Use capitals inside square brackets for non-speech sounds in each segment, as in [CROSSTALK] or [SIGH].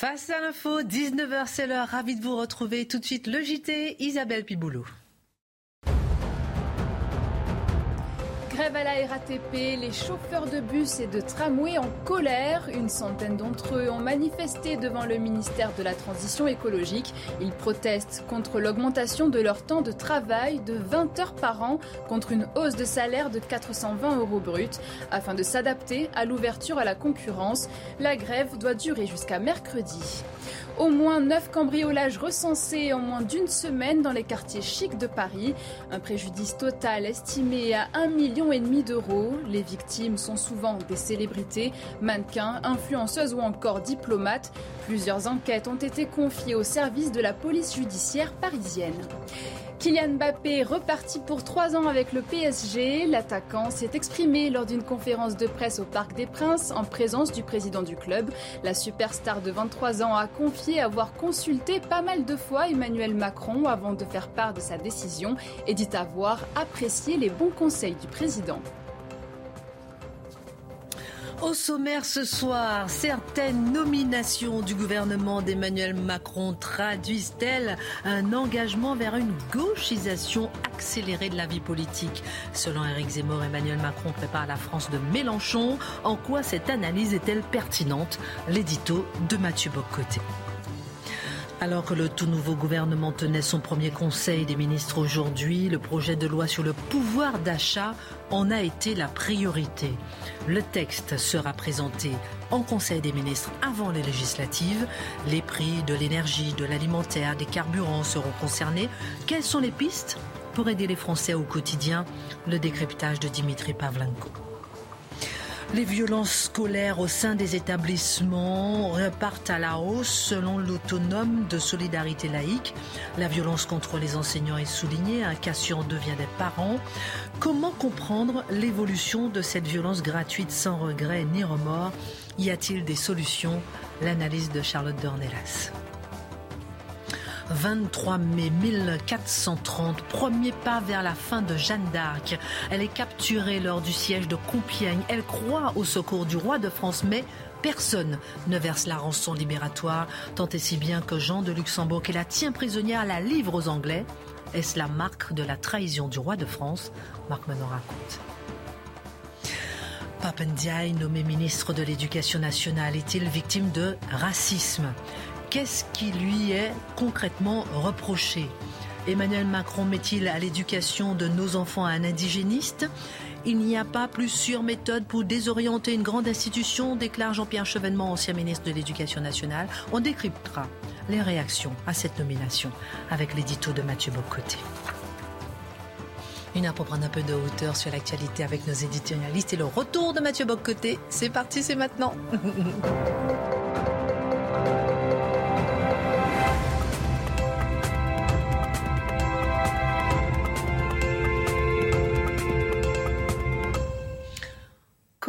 Face à l'info, 19h, c'est l'heure. Ravi de vous retrouver. Tout de suite, le JT, Isabelle Piboulou. Grève à la RATP, les chauffeurs de bus et de tramway en colère. Une centaine d'entre eux ont manifesté devant le ministère de la Transition écologique. Ils protestent contre l'augmentation de leur temps de travail de 20 heures par an, contre une hausse de salaire de 420 euros brut. Afin de s'adapter à l'ouverture à la concurrence, la grève doit durer jusqu'à mercredi. Au moins 9 cambriolages recensés en moins d'une semaine dans les quartiers chics de Paris. Un préjudice total estimé à 1,5 million d'euros. Les victimes sont souvent des célébrités, mannequins, influenceuses ou encore diplomates. Plusieurs enquêtes ont été confiées au service de la police judiciaire parisienne. Kylian Mbappé reparti pour trois ans avec le PSG. L'attaquant s'est exprimé lors d'une conférence de presse au Parc des Princes en présence du président du club. La superstar de 23 ans a confié avoir consulté pas mal de fois Emmanuel Macron avant de faire part de sa décision et dit avoir apprécié les bons conseils du président. Au sommaire ce soir, certaines nominations du gouvernement d'Emmanuel Macron traduisent-elles un engagement vers une gauchisation accélérée de la vie politique? Selon Éric Zemmour, Emmanuel Macron prépare la France de Mélenchon. En quoi cette analyse est-elle pertinente? L'édito de Mathieu Boccoté. Alors que le tout nouveau gouvernement tenait son premier conseil des ministres aujourd'hui, le projet de loi sur le pouvoir d'achat en a été la priorité. Le texte sera présenté en Conseil des ministres avant les législatives. Les prix de l'énergie, de l'alimentaire, des carburants seront concernés. Quelles sont les pistes pour aider les Français au quotidien? Le décryptage de Dimitri Pavlenko. Les violences scolaires au sein des établissements repartent à la hausse selon l'autonome de solidarité laïque. La violence contre les enseignants est soulignée, un cas sur des parents. Comment comprendre l'évolution de cette violence gratuite sans regret ni remords? Y a-t-il des solutions? L'analyse de Charlotte Dornelas. 23 mai 1430, premier pas vers la fin de Jeanne d'Arc. Elle est capturée lors du siège de Compiègne. Elle croit au secours du roi de France, mais personne ne verse la rançon libératoire, tant et si bien que Jean de Luxembourg, qui la tient prisonnière, la livre aux Anglais. Est-ce la marque de la trahison du roi de France? Marc Menon raconte. Papendiaï, nommé ministre de l'Éducation nationale, est-il victime de racisme? Qu'est-ce qui lui est concrètement reproché? Emmanuel Macron met-il à l'éducation de nos enfants un indigéniste? Il n'y a pas plus sûre méthode pour désorienter une grande institution, déclare Jean-Pierre Chevènement, ancien ministre de l'Éducation nationale. On décryptera les réactions à cette nomination avec l'édito de Mathieu Bocoté. Une heure pour prendre un peu de hauteur sur l'actualité avec nos éditorialistes et le retour de Mathieu Bocoté. C'est parti, c'est maintenant. [LAUGHS]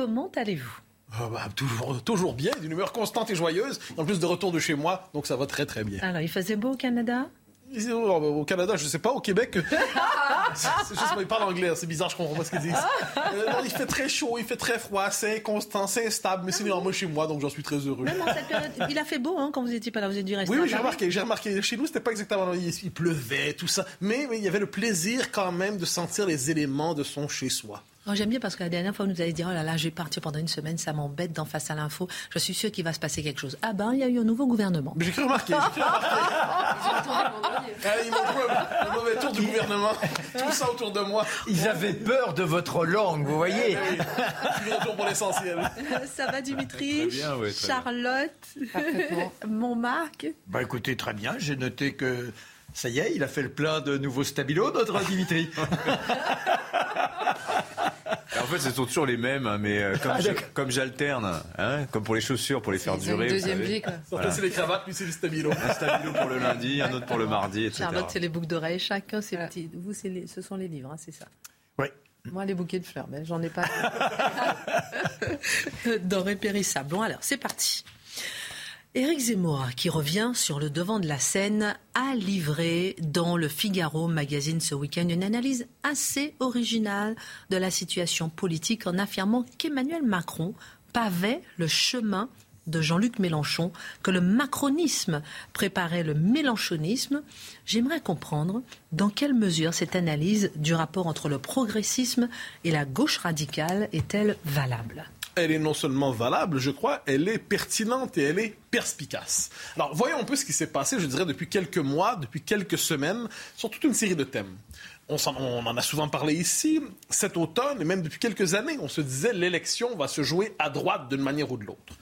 Comment allez-vous? Ah bah, toujours, toujours bien, d'une humeur constante et joyeuse. En plus de retour de chez moi, donc ça va très très bien. Alors, il faisait beau au Canada? Au Canada, je sais pas. Au Québec, [LAUGHS] c'est juste parlent anglais. C'est bizarre, je comprends pas ce qu'ils disent. [LAUGHS] Euh, il fait très chaud, il fait très froid, c'est inconstant, c'est instable, mais c'est normalement chez moi, donc j'en suis très heureux. Même en cette période, il a fait beau hein, quand vous étiez pas là, vous êtes dû rester. Oui, oui j'ai remarqué, j'ai remarqué. Chez nous, c'était pas exactement. Il, pleuvait, tout ça, mais, mais il y avait le plaisir quand même de sentir les éléments de son chez soi. Oh, j'aime bien parce que la dernière fois, vous nous avez dit, oh là là, je vais partir pendant une semaine, ça m'embête d'en face à l'info. Je suis sûr qu'il va se passer quelque chose. Ah ben, il y a eu un nouveau gouvernement. Mais j'ai cru remarquer, [LAUGHS] j'ai cru remarquer. Ils m'ont un le mauvais tour du gouvernement. [LAUGHS] Tout ça autour de moi. Ils avaient peur de votre langue, vous voyez. Je retour pour l'essentiel. [LAUGHS] Ça va, Dimitri bien, oui, Charlotte Mon Marc Bah écoutez, très bien. J'ai noté que ça y est, il a fait le plein de nouveaux stabilos, notre Dimitri. En fait, ce sont toujours les mêmes, hein, mais euh, comme, comme j'alterne, hein, comme pour les chaussures, pour les faire durer. Une deuxième vie, quoi. c'est les cravates, puis c'est le stabilo. Un stabilo pour le lundi, un autre pour le mardi, etc. Charlotte, c'est les boucles d'oreilles. Chacun, c'est petit. Vous, les... ce sont les livres, hein, c'est ça. Oui. Moi, les bouquets de fleurs, mais j'en ai pas. [LAUGHS] [LAUGHS] Doré périssable. Bon, alors, c'est parti. Éric Zemmour, qui revient sur le devant de la scène, a livré dans le Figaro magazine ce week-end une analyse assez originale de la situation politique en affirmant qu'Emmanuel Macron pavait le chemin de Jean-Luc Mélenchon, que le macronisme préparait le mélenchonisme. J'aimerais comprendre dans quelle mesure cette analyse du rapport entre le progressisme et la gauche radicale est-elle valable? Elle est non seulement valable, je crois, elle est pertinente et elle est perspicace. Alors, voyons un peu ce qui s'est passé, je dirais, depuis quelques mois, depuis quelques semaines, sur toute une série de thèmes. On en, a souvent parlé ici. Cet automne, et même depuis quelques années, on se disait l'élection va se jouer à droite d'une manière ou de l'autre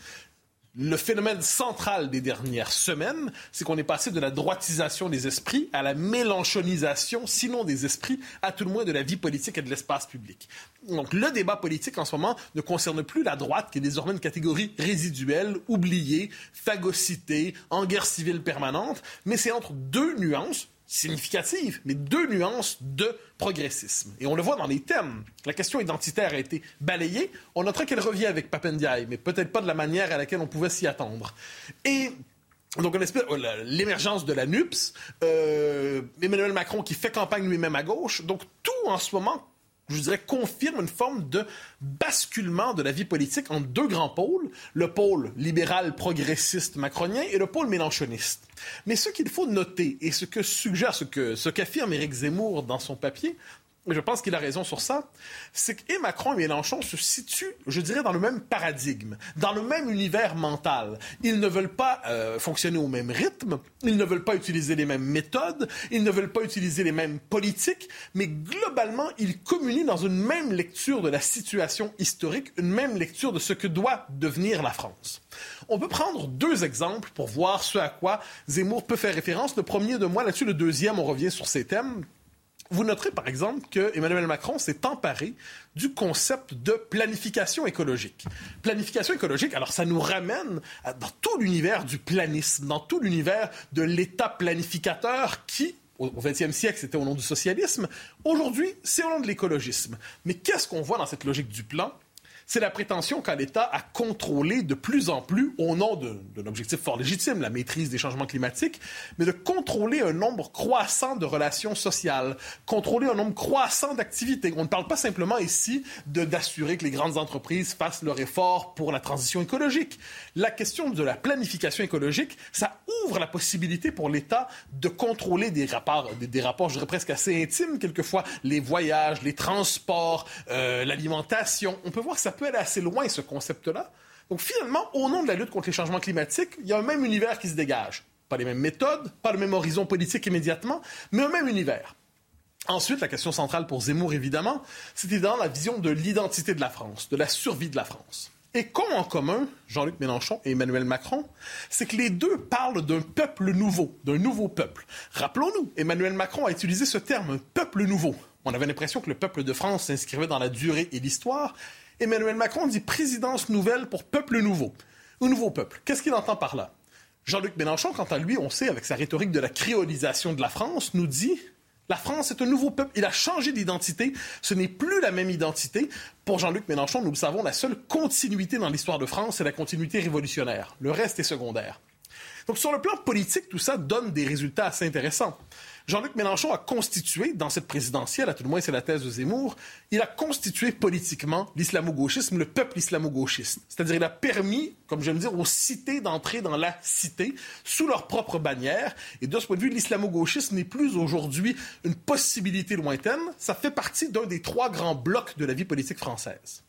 le phénomène central des dernières semaines, c'est qu'on est passé de la droitisation des esprits à la mélanchonisation, sinon des esprits, à tout le moins de la vie politique et de l'espace public. Donc le débat politique en ce moment ne concerne plus la droite, qui est désormais une catégorie résiduelle, oubliée, phagocytée, en guerre civile permanente, mais c'est entre deux nuances significative, mais deux nuances de progressisme. Et on le voit dans les thèmes. La question identitaire a été balayée. On notera qu'elle revient avec Papendiaï, mais peut-être pas de la manière à laquelle on pouvait s'y attendre. Et donc, on espère l'émergence de la NUPS, euh, Emmanuel Macron qui fait campagne lui-même à gauche. Donc, tout en ce moment je dirais, confirme une forme de basculement de la vie politique en deux grands pôles, le pôle libéral progressiste macronien et le pôle mélanchoniste. Mais ce qu'il faut noter, et ce que suggère, ce qu'affirme Éric Zemmour dans son papier, je pense qu'il a raison sur ça, c'est que Macron et Mélenchon se situent, je dirais, dans le même paradigme, dans le même univers mental. Ils ne veulent pas euh, fonctionner au même rythme, ils ne veulent pas utiliser les mêmes méthodes, ils ne veulent pas utiliser les mêmes politiques, mais globalement, ils communient dans une même lecture de la situation historique, une même lecture de ce que doit devenir la France. On peut prendre deux exemples pour voir ce à quoi Zemmour peut faire référence. Le premier de moi là-dessus, le deuxième, on revient sur ces thèmes. Vous noterez par exemple que Emmanuel Macron s'est emparé du concept de planification écologique. Planification écologique, alors ça nous ramène dans tout l'univers du planisme, dans tout l'univers de l'État planificateur qui, au XXe siècle, c'était au nom du socialisme. Aujourd'hui, c'est au nom de l'écologisme. Mais qu'est-ce qu'on voit dans cette logique du plan? C'est la prétention qu'a l'État à contrôler de plus en plus, au nom d'un objectif fort légitime, la maîtrise des changements climatiques, mais de contrôler un nombre croissant de relations sociales, contrôler un nombre croissant d'activités. On ne parle pas simplement ici d'assurer que les grandes entreprises fassent leur effort pour la transition écologique. La question de la planification écologique, ça ouvre la possibilité pour l'État de contrôler des rapports, des, rapports, je dirais presque assez intimes quelquefois, les voyages, les transports, euh, l'alimentation. On peut voir ça peut aller assez loin, ce concept-là. Donc finalement, au nom de la lutte contre les changements climatiques, il y a un même univers qui se dégage. Pas les mêmes méthodes, pas le même horizon politique immédiatement, mais un même univers. Ensuite, la question centrale pour Zemmour, évidemment, c'était dans la vision de l'identité de la France, de la survie de la France. Et qu'ont en commun Jean-Luc Mélenchon et Emmanuel Macron, c'est que les deux parlent d'un peuple nouveau, d'un nouveau peuple. Rappelons-nous, Emmanuel Macron a utilisé ce terme, peuple nouveau. On avait l'impression que le peuple de France s'inscrivait dans la durée et l'histoire, Emmanuel Macron dit présidence nouvelle pour peuple nouveau. Un nouveau peuple. Qu'est-ce qu'il entend par là? Jean-Luc Mélenchon, quant à lui, on sait, avec sa rhétorique de la créolisation de la France, nous dit la France est un nouveau peuple. Il a changé d'identité. Ce n'est plus la même identité. Pour Jean-Luc Mélenchon, nous le savons, la seule continuité dans l'histoire de France, c'est la continuité révolutionnaire. Le reste est secondaire. Donc sur le plan politique, tout ça donne des résultats assez intéressants. Jean-Luc Mélenchon a constitué, dans cette présidentielle, à tout le moins c'est la thèse de Zemmour, il a constitué politiquement l'islamo-gauchisme, le peuple islamo-gauchiste. C'est-à-dire il a permis, comme je dire, aux cités d'entrer dans la cité sous leur propre bannière. Et de ce point de vue, l'islamo-gauchisme n'est plus aujourd'hui une possibilité lointaine. Ça fait partie d'un des trois grands blocs de la vie politique française.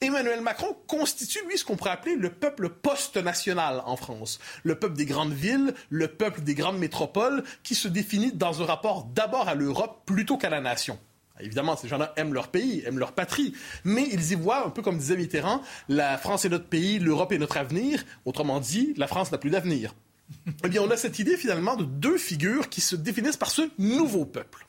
Emmanuel Macron constitue, lui, ce qu'on pourrait appeler le peuple post-national en France. Le peuple des grandes villes, le peuple des grandes métropoles, qui se définit dans un rapport d'abord à l'Europe plutôt qu'à la nation. Évidemment, ces gens-là aiment leur pays, aiment leur patrie, mais ils y voient, un peu comme disait Mitterrand, la France est notre pays, l'Europe est notre avenir. Autrement dit, la France n'a plus d'avenir. [LAUGHS] eh bien, on a cette idée finalement de deux figures qui se définissent par ce nouveau peuple.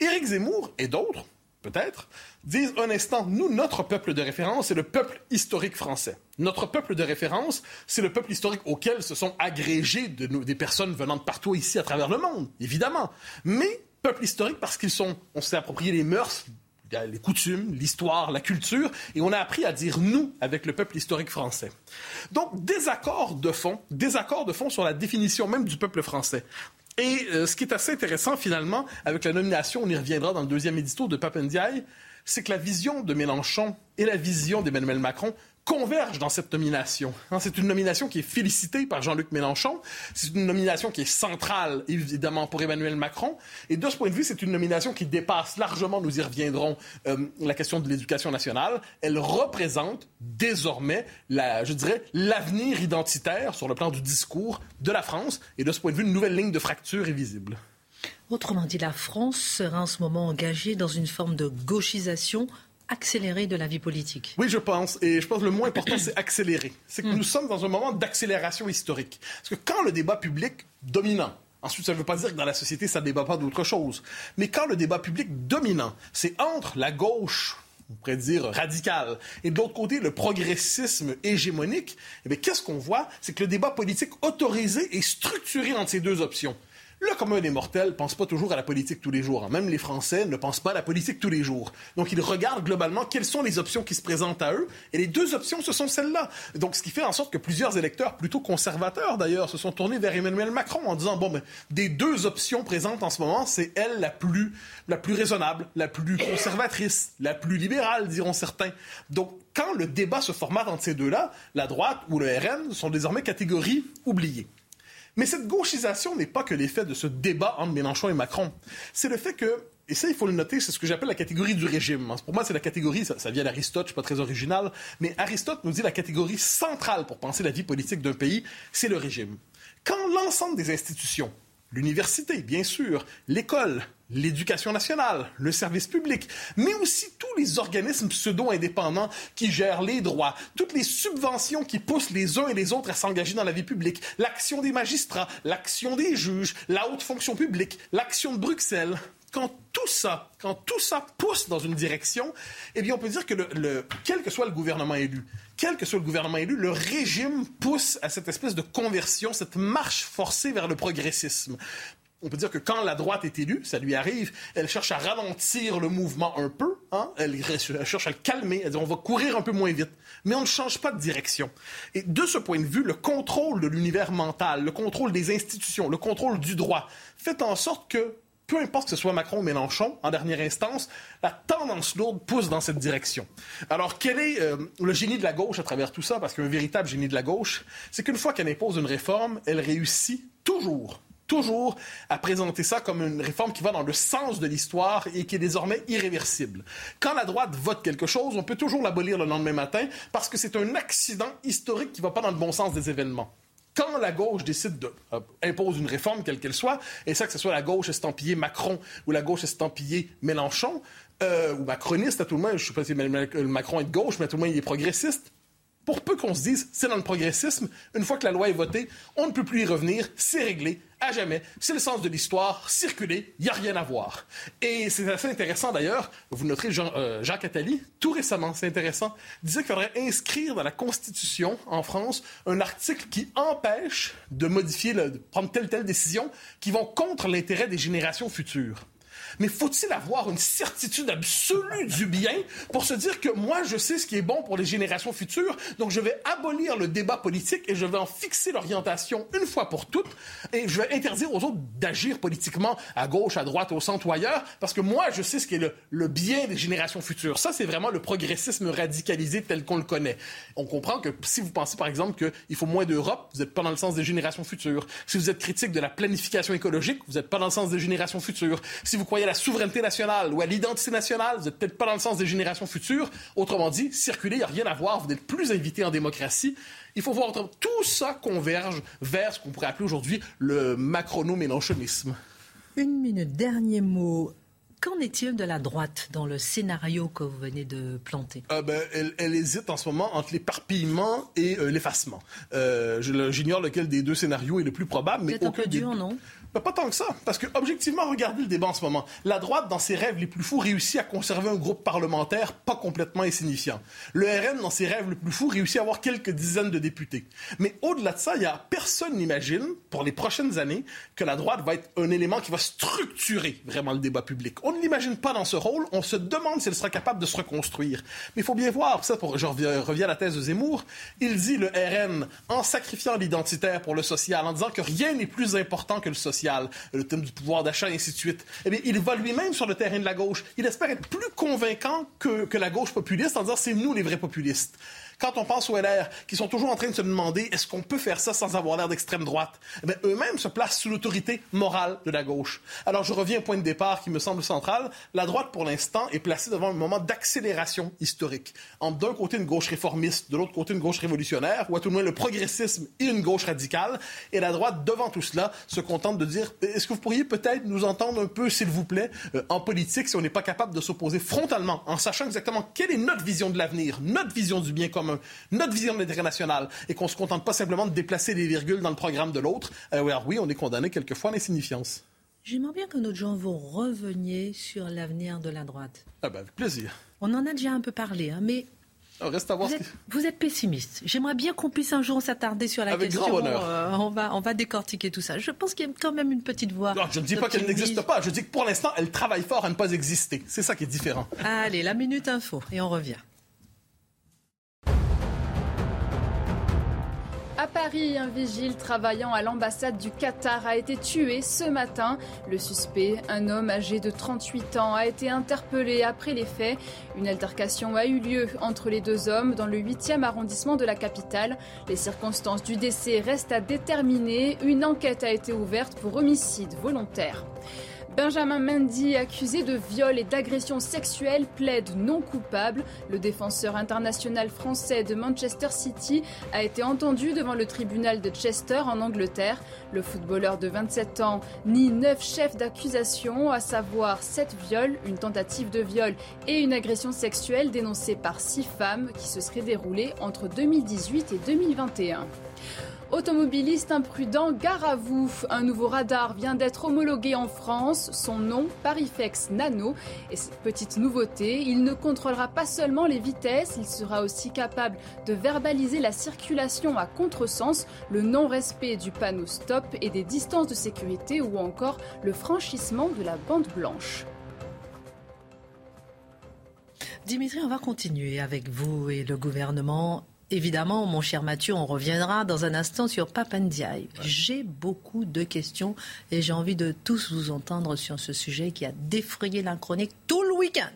Éric Zemmour et d'autres, peut-être, disent un instant, nous, notre peuple de référence, c'est le peuple historique français. Notre peuple de référence, c'est le peuple historique auquel se sont agrégés de des personnes venant de partout ici à travers le monde, évidemment. Mais peuple historique parce qu'ils sont, on s'est approprié les mœurs, les coutumes, l'histoire, la culture, et on a appris à dire nous avec le peuple historique français. Donc, désaccord de fond, désaccord de fond sur la définition même du peuple français. Et euh, ce qui est assez intéressant finalement, avec la nomination, on y reviendra dans le deuxième édito de Papendiaï, c'est que la vision de Mélenchon et la vision d'Emmanuel Macron convergent dans cette nomination. C'est une nomination qui est félicitée par Jean-Luc Mélenchon. C'est une nomination qui est centrale, évidemment, pour Emmanuel Macron. Et de ce point de vue, c'est une nomination qui dépasse largement, nous y reviendrons, euh, la question de l'éducation nationale. Elle représente désormais, je dirais, l'avenir identitaire sur le plan du discours de la France. Et de ce point de vue, une nouvelle ligne de fracture est visible. Autrement dit, la France sera en ce moment engagée dans une forme de gauchisation accéléré de la vie politique. Oui, je pense. Et je pense que le moins important, c'est accélérer. C'est que nous sommes dans un moment d'accélération historique. Parce que quand le débat public dominant, Ensuite, ça ne veut pas dire que dans la société, ça ne débat pas d'autre chose. Mais quand le débat public dominant, c'est entre la gauche, on pourrait dire radicale, et de l'autre côté, le progressisme hégémonique, eh qu'est-ce qu'on voit? C'est que le débat politique autorisé est structuré entre ces deux options. Le commun des mortels pense pas toujours à la politique tous les jours. Hein. Même les Français ne pensent pas à la politique tous les jours. Donc, ils regardent globalement quelles sont les options qui se présentent à eux. Et les deux options, ce sont celles-là. Donc, ce qui fait en sorte que plusieurs électeurs, plutôt conservateurs d'ailleurs, se sont tournés vers Emmanuel Macron en disant, bon, ben, des deux options présentes en ce moment, c'est elle la plus, la plus raisonnable, la plus conservatrice, la plus libérale, diront certains. Donc, quand le débat se formate entre ces deux-là, la droite ou le RN sont désormais catégories oubliées. Mais cette gauchisation n'est pas que l'effet de ce débat entre Mélenchon et Macron. C'est le fait que et ça, il faut le noter, c'est ce que j'appelle la catégorie du régime. Pour moi, c'est la catégorie, ça, vient d'Aristote, je suis pas très original, mais Aristote nous dit la catégorie centrale pour penser la vie politique d'un pays, c'est le régime. Quand l'ensemble des institutions, l'université, bien sûr, l'école, l'éducation nationale, le service public, mais aussi tous les organismes pseudo-indépendants qui gèrent les droits, toutes les subventions qui poussent les uns et les autres à s'engager dans la vie publique, l'action des magistrats, l'action des juges, la haute fonction publique, l'action de Bruxelles. Quand tout ça, quand tout ça pousse dans une direction, eh bien, on peut dire que quel que soit le gouvernement élu, quel que soit le gouvernement élu, le régime pousse à cette espèce de conversion, cette marche forcée vers le progressisme on peut dire que quand la droite est élue, ça lui arrive, elle cherche à ralentir le mouvement un peu, hein? elle, cherche à le calmer, elle dit on va courir un peu moins vite, mais on ne change pas de direction. Et de ce point de vue, le contrôle de l'univers mental, le contrôle des institutions, le contrôle du droit, fait en sorte que peu importe que ce soit Macron ou Mélenchon, en dernière instance, la tendance lourde pousse dans cette direction. Alors, quel est euh, le génie de la gauche à travers tout ça? Parce qu'un véritable génie de la gauche, c'est qu'une fois qu'elle impose une réforme, elle réussit toujours toujours à présenter ça comme une réforme qui va dans le sens de l'histoire et qui est désormais irréversible. Quand la droite vote quelque chose, on peut toujours l'abolir le lendemain matin parce que c'est un accident historique qui ne va pas dans le bon sens des événements. Quand la gauche décide de euh, impose une réforme quelle qu'elle soit, et ça que ce soit la gauche estampillée Macron ou la gauche estampillée Mélenchon, euh, ou macroniste à tout le monde, je ne sais pas si Macron est de gauche, mais à tout le monde il est progressiste, pour peu qu'on se dise, c'est dans le progressisme, une fois que la loi est votée, on ne peut plus y revenir, c'est réglé, à jamais. C'est le sens de l'histoire, circuler, il n'y a rien à voir. Et c'est assez intéressant d'ailleurs, vous noterez Jean, euh, Jacques Attali, tout récemment, c'est intéressant, disait qu'il faudrait inscrire dans la Constitution en France un article qui empêche de modifier, de prendre telle telle décision qui vont contre l'intérêt des générations futures. Mais faut-il avoir une certitude absolue du bien pour se dire que moi, je sais ce qui est bon pour les générations futures, donc je vais abolir le débat politique et je vais en fixer l'orientation une fois pour toutes et je vais interdire aux autres d'agir politiquement à gauche, à droite, au centre ou ailleurs, parce que moi, je sais ce qui est le, bien des générations futures. Ça, c'est vraiment le progressisme radicalisé tel qu'on le connaît. On comprend que si vous pensez, par exemple, qu'il faut moins d'Europe, vous n'êtes pas dans le sens des générations futures. Si vous êtes critique de la planification écologique, vous n'êtes pas dans le sens des générations futures. Si vous à la souveraineté nationale ou à l'identité nationale, vous n'êtes peut-être pas dans le sens des générations futures. Autrement dit, circuler, il n'y a rien à voir, vous n'êtes plus invité en démocratie. Il faut voir tout ça converge vers ce qu'on pourrait appeler aujourd'hui le macrono-mélanchonisme. Une minute, dernier mot. Qu'en est-il de la droite dans le scénario que vous venez de planter? Euh, ben, elle, hésite en ce moment entre l'éparpillement et euh, l'effacement. Euh, j'ignore lequel des deux scénarios est le plus probable. Mais un peu dur, non? Pas tant que ça. Parce que, objectivement, regardez le débat en ce moment. La droite, dans ses rêves les plus fous, réussit à conserver un groupe parlementaire pas complètement insignifiant. Le RN, dans ses rêves les plus fous, réussit à avoir quelques dizaines de députés. Mais au-delà de ça, y a personne n'imagine, pour les prochaines années, que la droite va être un élément qui va structurer vraiment le débat public. On ne l'imagine pas dans ce rôle. On se demande si elle sera capable de se reconstruire. Mais il faut bien voir, ça, pour, je reviens à la thèse de Zemmour, il dit le RN, en sacrifiant l'identitaire pour le social, en disant que rien n'est plus important que le social, le thème du pouvoir d'achat, et ainsi de suite. Eh bien, il va lui-même sur le terrain de la gauche. Il espère être plus convaincant que, que la gauche populiste en disant c'est nous les vrais populistes. Quand on pense aux LR, qui sont toujours en train de se demander est-ce qu'on peut faire ça sans avoir l'air d'extrême droite, eh eux-mêmes se placent sous l'autorité morale de la gauche. Alors je reviens au point de départ qui me semble central. La droite, pour l'instant, est placée devant un moment d'accélération historique. D'un côté une gauche réformiste, de l'autre côté une gauche révolutionnaire, ou à tout le moins le progressisme et une gauche radicale. Et la droite, devant tout cela, se contente de dire est-ce que vous pourriez peut-être nous entendre un peu, s'il vous plaît, euh, en politique, si on n'est pas capable de s'opposer frontalement, en sachant exactement quelle est notre vision de l'avenir, notre vision du bien commun notre vision de l'intérêt national, et qu'on ne se contente pas simplement de déplacer des virgules dans le programme de l'autre, euh, oui, on est condamné quelquefois à l'insignifiance. J'aimerais bien que notre gens vous reveniez sur l'avenir de la droite. Ah ben, avec plaisir. On en a déjà un peu parlé, hein, mais Reste à voir vous, êtes, vous êtes pessimiste. J'aimerais bien qu'on puisse un jour s'attarder sur la Avec question. Grand bonheur. Euh, on, va, on va décortiquer tout ça. Je pense qu'il y a quand même une petite voix. Non, je ne dis pas qu'elle n'existe pas. Je dis que pour l'instant, elle travaille fort à ne pas exister. C'est ça qui est différent. Allez, la minute info. Et on revient. À Paris, un vigile travaillant à l'ambassade du Qatar a été tué ce matin. Le suspect, un homme âgé de 38 ans, a été interpellé après les faits. Une altercation a eu lieu entre les deux hommes dans le 8e arrondissement de la capitale. Les circonstances du décès restent à déterminer. Une enquête a été ouverte pour homicide volontaire. Benjamin Mendy, accusé de viol et d'agression sexuelle, plaide non coupable. Le défenseur international français de Manchester City a été entendu devant le tribunal de Chester en Angleterre. Le footballeur de 27 ans nie neuf chefs d'accusation, à savoir sept viols, une tentative de viol et une agression sexuelle dénoncée par six femmes qui se seraient déroulées entre 2018 et 2021. Automobiliste imprudent, gare à vous. Un nouveau radar vient d'être homologué en France. Son nom, Parifex Nano. Et cette petite nouveauté, il ne contrôlera pas seulement les vitesses, il sera aussi capable de verbaliser la circulation à contresens, le non-respect du panneau stop et des distances de sécurité ou encore le franchissement de la bande blanche. Dimitri, on va continuer avec vous et le gouvernement Évidemment, mon cher Mathieu, on reviendra dans un instant sur Papandiaï. J'ai beaucoup de questions et j'ai envie de tous vous entendre sur ce sujet qui a défrayé la chronique tout le week-end.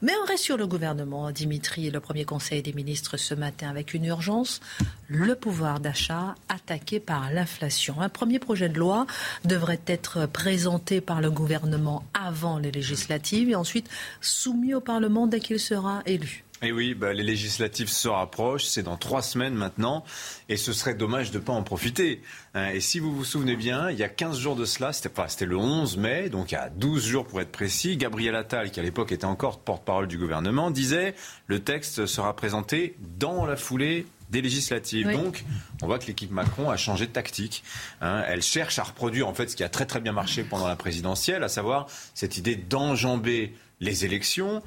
Mais on reste sur le gouvernement. Dimitri, le premier conseil des ministres ce matin avec une urgence, le pouvoir d'achat attaqué par l'inflation. Un premier projet de loi devrait être présenté par le gouvernement avant les législatives et ensuite soumis au Parlement dès qu'il sera élu. Et oui, bah, les législatives se rapprochent, c'est dans trois semaines maintenant, et ce serait dommage de ne pas en profiter. Hein. Et si vous vous souvenez bien, il y a 15 jours de cela, c'était pas, c'était le 11 mai, donc il y a 12 jours pour être précis, Gabriel Attal, qui à l'époque était encore porte-parole du gouvernement, disait le texte sera présenté dans la foulée des législatives. Donc, on voit que l'équipe Macron a changé de tactique. Hein. Elle cherche à reproduire en fait ce qui a très très bien marché pendant la présidentielle, à savoir cette idée d'enjamber les élections,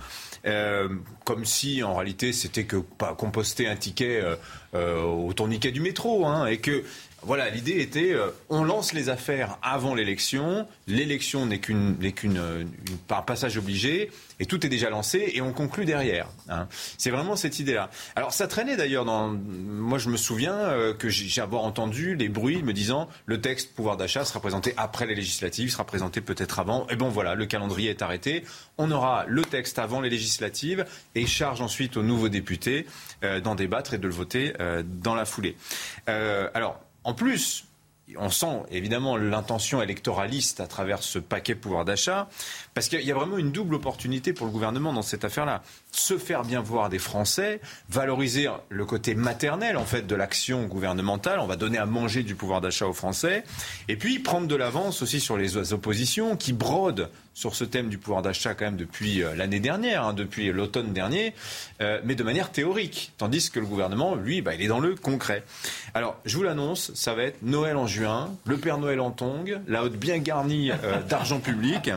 euh, comme si en réalité c'était que pas composter un ticket euh, euh, au tourniquet du métro, hein, et que voilà, l'idée était, euh, on lance les affaires avant l'élection, l'élection n'est qu'une, qu'une, un passage obligé, et tout est déjà lancé, et on conclut derrière. Hein. C'est vraiment cette idée-là. Alors ça traînait d'ailleurs dans... Moi je me souviens euh, que j'ai avoir entendu les bruits me disant, le texte pouvoir d'achat sera présenté après les législatives, sera présenté peut-être avant, et bon voilà, le calendrier est arrêté, on aura le texte avant les législatives, et charge ensuite aux nouveaux députés euh, d'en débattre et de le voter dans la foulée. alors, en plus, on sent évidemment l'intention électoraliste à travers ce paquet pouvoir d'achat, parce qu'il y a vraiment une double opportunité pour le gouvernement dans cette affaire-là. Se faire bien voir des Français, valoriser le côté maternel en fait de l'action gouvernementale, on va donner à manger du pouvoir d'achat aux Français, et puis prendre de l'avance aussi sur les oppositions qui brodent sur ce thème du pouvoir d'achat quand même depuis euh, l'année dernière, hein, depuis l'automne dernier, euh, mais de manière théorique. Tandis que le gouvernement, lui, bah, il est dans le concret. Alors, je vous l'annonce, ça va être Noël en juin, le Père Noël en tongue, la haute bien garnie euh, d'argent public.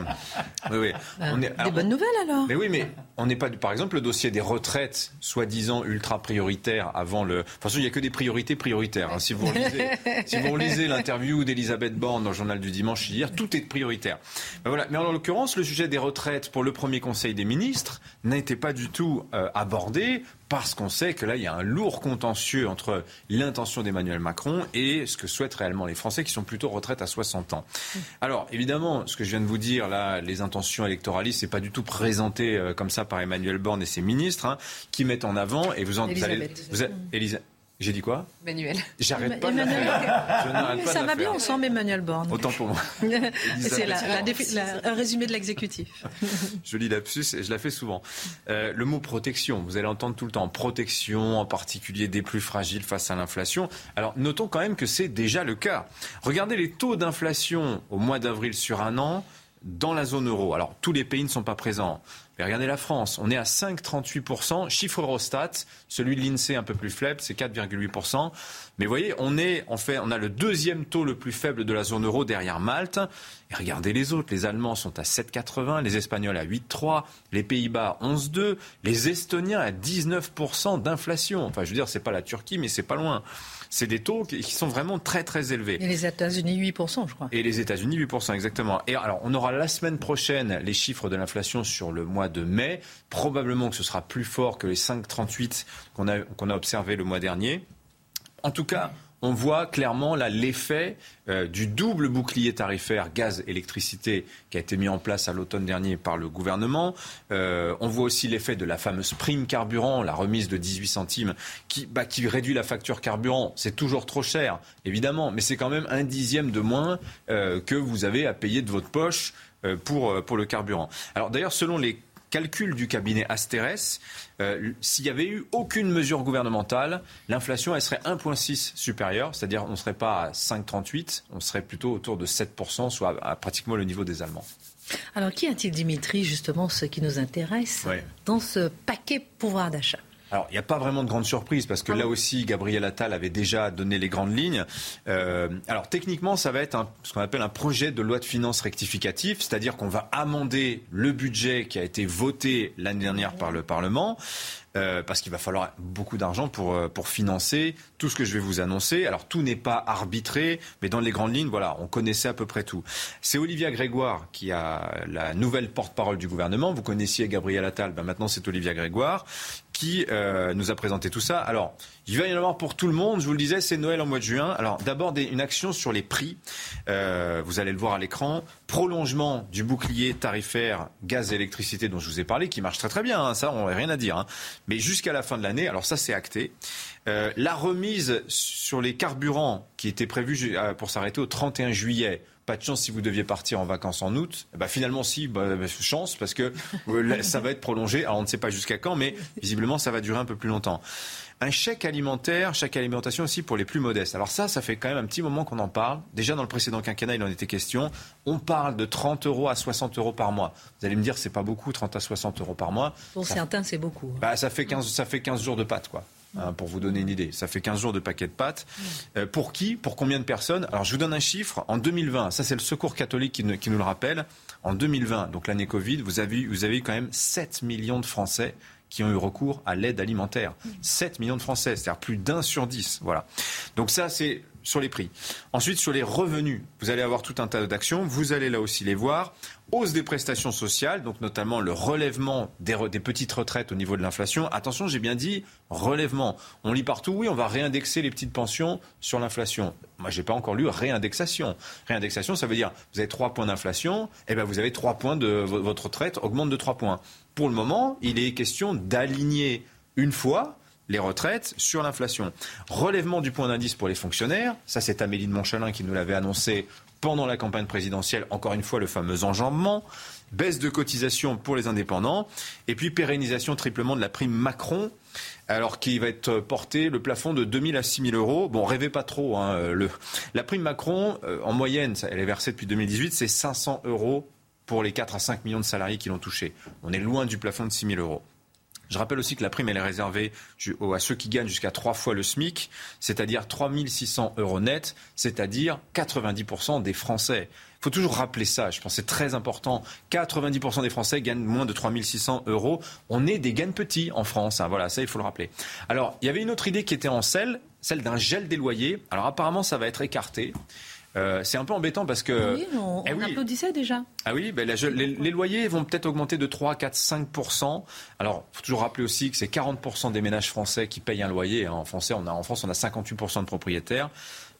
Oui, oui. On est, des bonnes nouvelles alors. Mais oui, mais on n'est pas, par exemple, le dossier des retraites, soi-disant ultra prioritaires avant le. De toute façon, il n'y a que des priorités prioritaires. Hein. Si vous relisez, si vous relisez l'interview d'Elisabeth Borne dans le journal du dimanche hier, tout est prioritaire. Ben voilà. Mais en l'occurrence, le sujet des retraites pour le premier Conseil des ministres n'a été pas du tout euh, abordé parce qu'on sait que là, il y a un lourd contentieux entre l'intention d'Emmanuel Macron et ce que souhaitent réellement les Français qui sont plutôt retraite à 60 ans. Alors, évidemment, ce que je viens de vous dire, là, les intentions électoralistes, c'est pas du tout présenté euh, comme ça par Emmanuel Borne et ses ministres, hein, qui mettent en avant, et vous en vous allez, vous, j'ai dit quoi Emmanuel. J'arrête pas Emmanuel. de Ça va bien ensemble, Emmanuel Borne. Autant pour moi. [LAUGHS] C'est un résumé de l'exécutif. [LAUGHS] je lis lapsus et je la fais souvent. Euh, le mot protection, vous allez entendre tout le temps protection, en particulier des plus fragiles face à l'inflation. Alors notons quand même que c'est déjà le cas. Regardez les taux d'inflation au mois d'avril sur un an dans la zone euro. Alors tous les pays ne sont pas présents regardez la France, on est à 5,38%. Chiffre Eurostat, celui de l'INSEE un peu plus faible, c'est 4,8%. Mais voyez, on, est, en fait, on a le deuxième taux le plus faible de la zone euro derrière Malte. Et regardez les autres. Les Allemands sont à 7,80, les Espagnols à 8,3, les Pays-Bas 11,2, les Estoniens à 19% d'inflation. Enfin, je veux dire, c'est pas la Turquie, mais c'est pas loin c'est des taux qui sont vraiment très très élevés. Et les États-Unis 8%, je crois. Et les États-Unis 8%, exactement. Et alors, on aura la semaine prochaine les chiffres de l'inflation sur le mois de mai. Probablement que ce sera plus fort que les 5,38 qu'on a, qu'on a observé le mois dernier. En tout cas, on voit clairement là l'effet euh, du double bouclier tarifaire gaz-électricité qui a été mis en place à l'automne dernier par le gouvernement. Euh, on voit aussi l'effet de la fameuse prime carburant, la remise de 18 centimes, qui, bah, qui réduit la facture carburant. C'est toujours trop cher, évidemment, mais c'est quand même un dixième de moins euh, que vous avez à payer de votre poche pour, pour le carburant. Alors d'ailleurs, selon les calcul du cabinet Asterès, euh, s'il n'y avait eu aucune mesure gouvernementale, l'inflation elle serait 1,6 supérieure, c'est-à-dire on ne serait pas à 5,38, on serait plutôt autour de 7%, soit à, pratiquement le niveau des Allemands. Alors, qui a-t-il, Dimitri, justement, ce qui nous intéresse dans ce paquet pouvoir d'achat? Alors, il n'y a pas vraiment de grande surprise parce que ah là aussi, Gabriel Attal avait déjà donné les grandes lignes. Euh, alors, techniquement, ça va être ce qu'on appelle un projet de loi de finances rectificatif, c'est-à-dire qu'on va amender le budget qui a été voté l'année dernière par le Parlement. Euh, parce qu'il va falloir beaucoup d'argent pour, euh, pour financer tout ce que je vais vous annoncer. Alors tout n'est pas arbitré, mais dans les grandes lignes, voilà, on connaissait à peu près tout. C'est Olivia Grégoire qui a la nouvelle porte-parole du gouvernement. Vous connaissiez Gabriel Attal, ben maintenant c'est Olivia Grégoire qui euh, nous a présenté tout ça. Alors, il va y en avoir pour tout le monde. Je vous le disais, c'est Noël en mois de juin. Alors, d'abord, une action sur les prix. Euh, vous allez le voir à l'écran. Prolongement du bouclier tarifaire gaz et électricité dont je vous ai parlé, qui marche très très bien. Hein. ça, on n'a rien à dire. Hein. Mais jusqu'à la fin de l'année, alors ça, c'est acté. Euh, la remise sur les carburants qui était prévue pour s'arrêter au 31 juillet pas de chance si vous deviez partir en vacances en août. Bah, finalement, si, bah, bah, chance, parce que euh, ça va être prolongé. Alors, on ne sait pas jusqu'à quand, mais visiblement, ça va durer un peu plus longtemps. Un chèque alimentaire, chèque alimentation aussi pour les plus modestes. Alors ça, ça fait quand même un petit moment qu'on en parle. Déjà dans le précédent quinquennat, il en était question. On parle de 30 euros à 60 euros par mois. Vous allez me dire, c'est pas beaucoup, 30 à 60 euros par mois. Pour certains, c'est beaucoup. Bah, ça fait 15, ça fait 15 jours de pâtes, quoi. Hein, pour vous donner une idée. Ça fait 15 jours de paquet de pâtes. Euh, pour qui Pour combien de personnes? Alors, je vous donne un chiffre. En 2020, ça c'est le Secours catholique qui, nous le rappelle. En 2020, donc l'année Covid, vous avez, vous avez eu quand même 7 millions de Français qui ont eu recours à l'aide alimentaire. 7 millions de Français, c'est-à-dire plus d'un sur dix. Voilà. Donc ça, c'est sur les prix. Ensuite, sur les revenus, vous allez avoir tout un tas d'actions. Vous allez là aussi les voir. Hausse des prestations sociales, donc notamment le relèvement des, petites retraites au niveau de l'inflation. Attention, j'ai bien dit relèvement. On lit partout, oui, on va réindexer les petites pensions sur l'inflation. Moi, j'ai pas encore lu réindexation. Réindexation, ça veut dire vous avez 3 points d'inflation, et eh ben vous avez 3 points de votre retraite augmente de 3 points. Pour le moment, il est question d'aligner une fois les retraites sur l'inflation. Relèvement du point d'indice pour les fonctionnaires, ça c'est Amélie de Montchalin qui nous l'avait annoncé pendant la campagne présidentielle, encore une fois le fameux enjambement, baisse de cotisation pour les indépendants, et puis pérennisation triplement de la prime Macron, alors qui va être porté le plafond de 2 000 à 6 000 euros. Bon, rêvez pas trop. Hein, la prime Macron, euh, en moyenne, elle est versée depuis 2018, c'est 500 euros pour les 4 à 5 millions de salariés qui l'ont touché. On est loin du plafond de 6 000 euros. Je rappelle aussi que la prime, elle est réservée à ceux qui gagnent jusqu'à trois fois le SMIC, c'est-à-dire 3 600 euros net, c'est-à-dire 90% des Français. Il faut toujours rappeler ça, je pense que c'est très important. 90% des Français gagnent moins de 3 600 euros. On est des gains petits en France, hein. voilà, ça il faut le rappeler. Alors, il y avait une autre idée qui était en selle, celle d'un gel des loyers. Alors apparemment, ça va être écarté. Euh, c'est un peu embêtant parce que. Oui, on, eh applaudissait déjà. Ah oui, ben les, loyers vont peut-être augmenter de 3, 4, 5% Alors, il faut toujours rappeler aussi que c'est 40 des ménages français qui payent un loyer. Hein. En, français, on a, en France, on a 58% de propriétaires.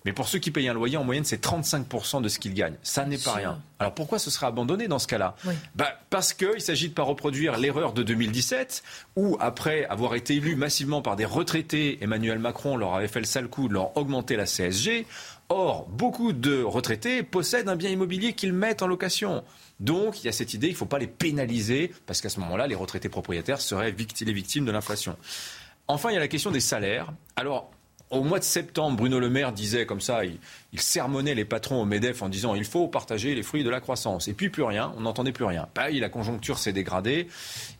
Mais pour ceux qui payent un loyer, en moyenne, c'est 35% de ce qu'ils gagnent. Ça n'est pas rien. Alors pourquoi ce sera abandonné dans ce cas-là? Bah, Parce qu'il s'agit de ne pas reproduire l'erreur de 2017, où après avoir été élu massivement par des retraités, Emmanuel Macron leur avait fait le sale coup de leur augmenter la CSG. Or, beaucoup de retraités possèdent un bien immobilier qu'ils mettent en location. Donc, il y a cette idée, il ne faut pas les pénaliser, parce qu'à ce moment-là, les retraités propriétaires seraient les victimes de l'inflation. Enfin, il y a la question des salaires. Alors, au mois de septembre, Bruno Le Maire disait comme ça, il, sermonnait les patrons au MEDEF en disant il faut partager les fruits de la croissance. Et puis plus rien, on n'entendait plus rien. Pareil, la conjoncture s'est dégradée.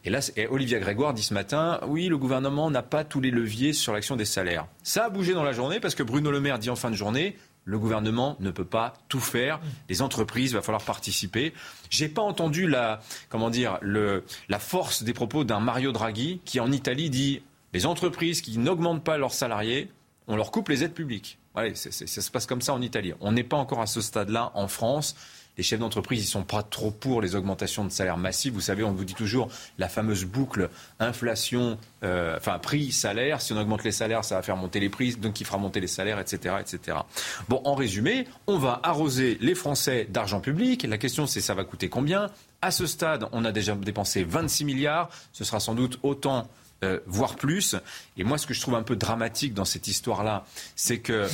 Et là, Olivia Grégoire dit ce matin oui, le gouvernement n'a pas tous les leviers sur l'action des salaires. Ça a bougé dans la journée parce que Bruno Le Maire dit en fin de journée le gouvernement ne peut pas tout faire. Les entreprises, il va falloir participer. J'ai pas entendu la, comment dire, le, la force des propos d'un Mario Draghi qui en Italie dit les entreprises qui n'augmentent pas leurs salariés, on leur coupe les aides publiques. ça se passe comme ça en Italie. On n'est pas encore à ce stade-là en France les chefs d'entreprise, ils sont pas trop pour les augmentations de salaires massives. Vous savez, on vous dit toujours la fameuse boucle inflation, euh, enfin prix-salaire. Si on augmente les salaires, ça va faire monter les prix, donc il fera monter les salaires, etc., etc. Bon, en résumé, on va arroser les Français d'argent public. La question, c'est ça va coûter combien? À ce stade, on a déjà dépensé 26 milliards. Ce sera sans doute autant euh, voire plus. Et moi, ce que je trouve un peu dramatique dans cette histoire-là, c'est que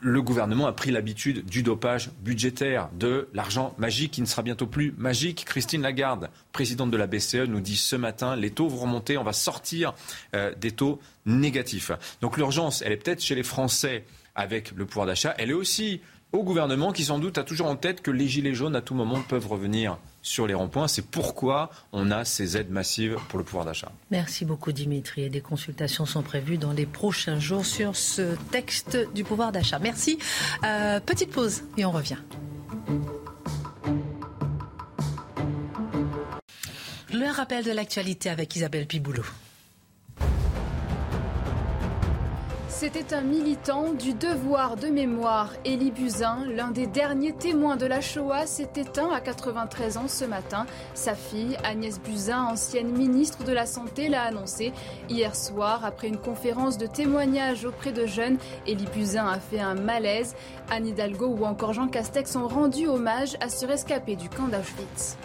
le gouvernement a pris l'habitude du dopage budgétaire, de l'argent magique qui ne sera bientôt plus magique. Christine Lagarde, présidente de la BCE, nous dit ce matin, les taux vont remonter, on va sortir euh, des taux négatifs. Donc l'urgence, elle est peut-être chez les Français avec le pouvoir d'achat, elle est aussi au gouvernement qui sans doute a toujours en tête que les gilets jaunes à tout moment peuvent revenir sur les ronds-points. C'est pourquoi on a ces aides massives pour le pouvoir d'achat. Merci beaucoup Dimitri. Et des consultations sont prévues dans les prochains jours sur ce texte du pouvoir d'achat. Merci. Euh, petite pause et on revient. Le rappel de l'actualité avec Isabelle Piboulot. C'était un militant du devoir de mémoire. Élie Buzyn, l'un des derniers témoins de la Shoah, s'est éteint à 93 ans ce matin. Sa fille, Agnès Buzyn, ancienne ministre de la Santé, l'a annoncé hier soir après une conférence de témoignage auprès de jeunes. Élie Buzyn a fait un malaise. Anne Hidalgo ou encore Jean Castex ont rendu hommage à ce rescapé du camp d'Auschwitz.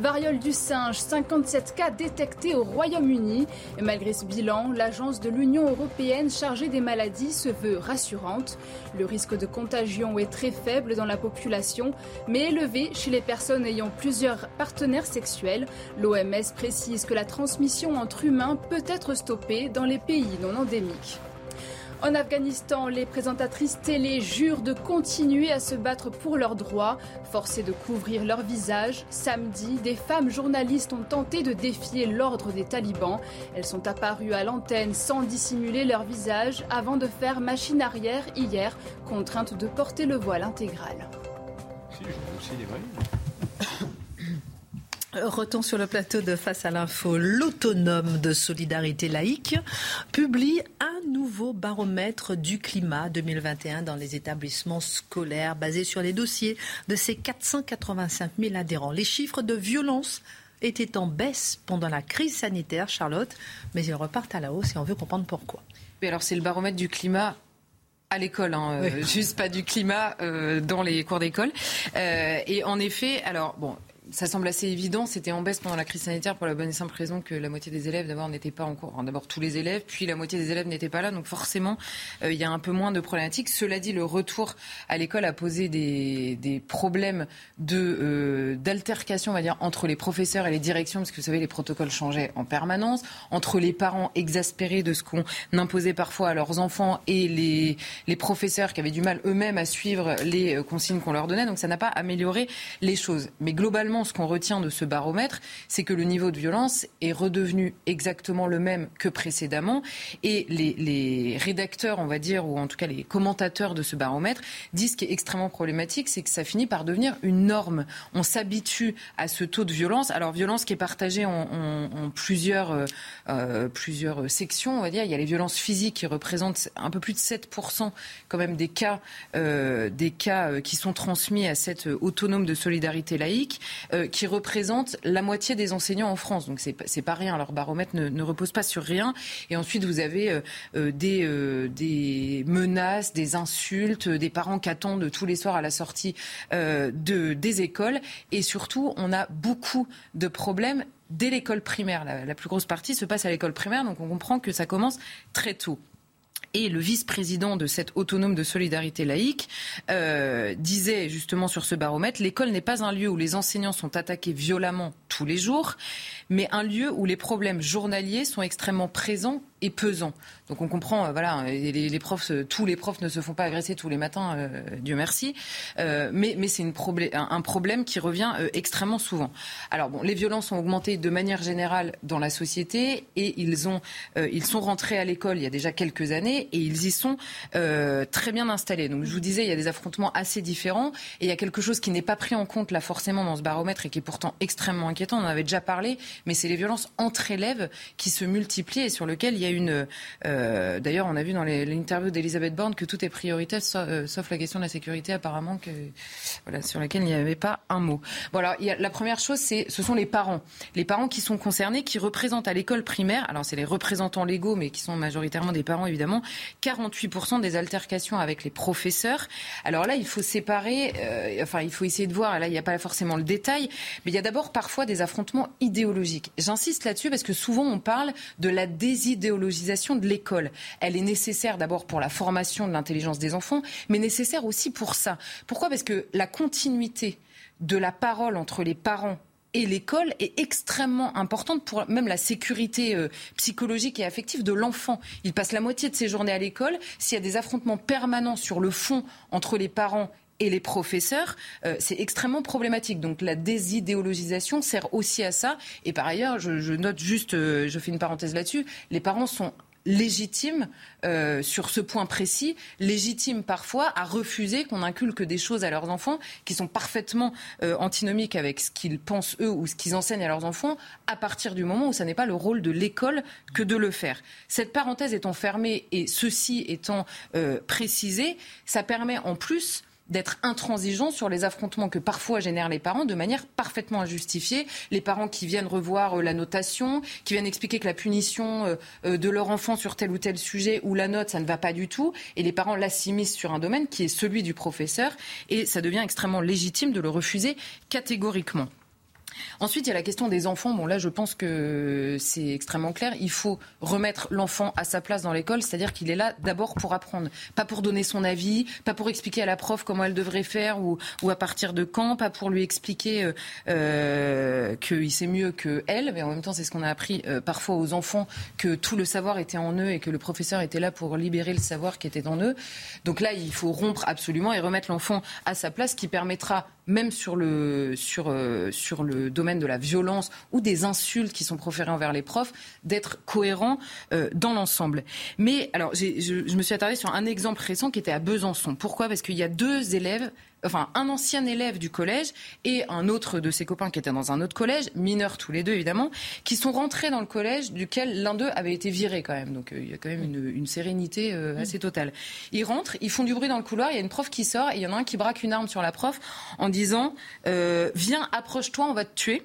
Variole du singe, 57 cas détectés au Royaume-Uni. Malgré ce bilan, l'agence de l'Union européenne chargée des maladies se veut rassurante. Le risque de contagion est très faible dans la population, mais élevé chez les personnes ayant plusieurs partenaires sexuels. L'OMS précise que la transmission entre humains peut être stoppée dans les pays non endémiques. En Afghanistan, les présentatrices télé jurent de continuer à se battre pour leurs droits, forcées de couvrir leur visage. Samedi, des femmes journalistes ont tenté de défier l'ordre des talibans. Elles sont apparues à l'antenne sans dissimuler leur visage avant de faire machine arrière hier, contraintes de porter le voile intégral. Retour sur le plateau de Face à l'info, l'autonome de solidarité laïque publie un nouveau baromètre du climat 2021 dans les établissements scolaires basé sur les dossiers de ses 485 000 adhérents. Les chiffres de violence étaient en baisse pendant la crise sanitaire, Charlotte, mais ils repartent à la hausse et on veut comprendre pourquoi. Mais alors c'est le baromètre du climat à l'école, hein, euh, juste pas du climat euh, dans les cours d'école. Euh, et en effet, alors bon, ça semble assez évident. C'était en baisse pendant la crise sanitaire pour la bonne et simple raison que la moitié des élèves, d'abord, n'étaient pas en cours. d'abord, tous les élèves, puis la moitié des élèves n'étaient pas là. Donc, forcément, euh, il y a un peu moins de problématiques. Cela dit, le retour à l'école a posé des, problèmes de euh, d'altercation, on va dire, entre les professeurs et les directions, parce que vous savez, les protocoles changeaient en permanence, entre les parents exaspérés de ce qu'on imposait parfois à leurs enfants et les, les professeurs qui avaient du mal eux-mêmes à suivre les euh, consignes qu'on leur donnait. Donc, ça n'a pas amélioré les choses. Mais globalement, ce qu'on retient de ce baromètre, c'est que le niveau de violence est redevenu exactement le même que précédemment. Et les, rédacteurs, on va dire, ou en tout cas les commentateurs de ce baromètre, disent ce qui est extrêmement problématique, c'est que ça finit par devenir une norme. On s'habitue à ce taux de violence. Alors, violence qui est partagée en, euh, euh plusieurs sections, on va dire. Il y a les violences physiques qui représentent un peu plus de 7% quand même des cas, euh, des cas qui sont transmis à cette autonome de solidarité laïque, euh, qui représente la moitié des enseignants en France. Donc c'est pas rien. Leur baromètre ne, repose pas sur rien. Et ensuite vous avez euh, euh des, menaces, des insultes, des parents qui attendent tous les soirs à la sortie de, des écoles. Et surtout, on a beaucoup de problèmes dès l'école primaire. La, plus grosse partie se passe à l'école primaire, donc on comprend que ça commence très tôt et le vice-président de cette autonome de solidarité laïque euh, disait justement sur ce baromètre, l'école n'est pas un lieu où les enseignants sont attaqués violemment tous les jours, mais un lieu où les problèmes journaliers sont extrêmement présents et pesant. Donc on comprend, euh, voilà, profs, tous les profs ne se font pas agresser tous les matins, euh, Dieu merci, euh, mais, c'est un, problème qui revient euh, extrêmement souvent. Alors bon, les violences ont augmenté de manière générale dans la société et ils ont, euh, ils sont rentrés à l'école il y a déjà quelques années et ils y sont euh, très bien installés. Donc je vous disais, il y a des affrontements assez différents et il y a quelque chose qui n'est pas pris en compte là forcément dans ce baromètre et qui est pourtant extrêmement inquiétant. On en avait déjà parlé, mais c'est les violences entre élèves qui se multiplient et sur lesquelles il y a une. Euh, D'ailleurs, on a vu dans l'interview d'Elisabeth Borne que tout est prioritaire, sauf, euh, sauf, la question de la sécurité, apparemment, voilà, sur laquelle il n'y avait pas un mot. Voilà, la première chose, ce sont les parents. Les parents qui sont concernés, qui représentent à l'école primaire, alors c'est les représentants légaux, mais qui sont majoritairement des parents, évidemment, 48% des altercations avec les professeurs. Alors là, il faut séparer, euh, enfin, il faut essayer de voir, là, il n'y a pas forcément le détail, mais il y a d'abord parfois des affrontements idéologiques. J'insiste là-dessus parce que souvent on parle de la désidéologisation de l'école. Elle est nécessaire d'abord pour la formation de l'intelligence des enfants, mais nécessaire aussi pour ça. Pourquoi? Parce que la continuité de la parole entre les parents et l'école est extrêmement importante pour même la sécurité euh, psychologique et affective de l'enfant. Il passe la moitié de ses journées à l'école. S'il y a des affrontements permanents sur le fond entre les parents et les professeurs, euh, c'est extrêmement problématique. Donc la désidéologisation sert aussi à ça. Et par ailleurs, je, note juste, euh, je fais une parenthèse là-dessus, les parents sont légitime euh, sur ce point précis, légitime parfois à refuser qu'on inculque des choses à leurs enfants qui sont parfaitement antinomiques avec ce qu'ils pensent eux ou ce qu'ils enseignent à leurs enfants à partir du moment où ça n'est pas le rôle de l'école que de le faire. Cette parenthèse étant fermée et ceci étant précisé, ça permet en plus d'être intransigeant sur les affrontements que parfois génèrent les parents de manière parfaitement injustifiée. Les parents qui viennent revoir euh, la notation, qui viennent expliquer que la punition euh, euh, de leur enfant sur tel ou tel sujet ou la note, ça ne va pas du tout. Et les parents l'assimisent sur un domaine qui est celui du professeur. Et ça devient extrêmement légitime de le refuser catégoriquement. Ensuite, il y a la question des enfants. Bon, là, je pense que c'est extrêmement clair. Il faut remettre l'enfant à sa place dans l'école, c'est-à-dire qu'il est là d'abord pour apprendre, pas pour donner son avis, pas pour expliquer à la prof comment elle devrait faire ou, à partir de quand, pas pour lui expliquer euh, euh, qu'il sait mieux que elle, mais en même temps, c'est ce qu'on a appris euh, parfois aux enfants que tout le savoir était en eux et que le professeur était là pour libérer le savoir qui était en eux. Donc là, il faut rompre absolument et remettre l'enfant à sa place, qui permettra même sur le, sur, euh, sur le domaine de la violence ou des insultes qui sont proférées envers les profs, d'être cohérent euh, dans l'ensemble. Mais alors, je, je me suis attardée sur un exemple récent qui était à Besançon. Pourquoi? Parce qu'il y a deux élèves enfin un ancien élève du collège et un autre de ses copains qui était dans un autre collège, mineurs tous les deux évidemment, qui sont rentrés dans le collège duquel l'un d'eux avait été viré quand même. Donc euh, il y a quand même une, une sérénité euh, assez totale. Ils rentrent, ils font du bruit dans le couloir, il y a une prof qui sort et il y en a un qui braque une arme sur la prof en disant euh, Viens, approche-toi, on va te tuer.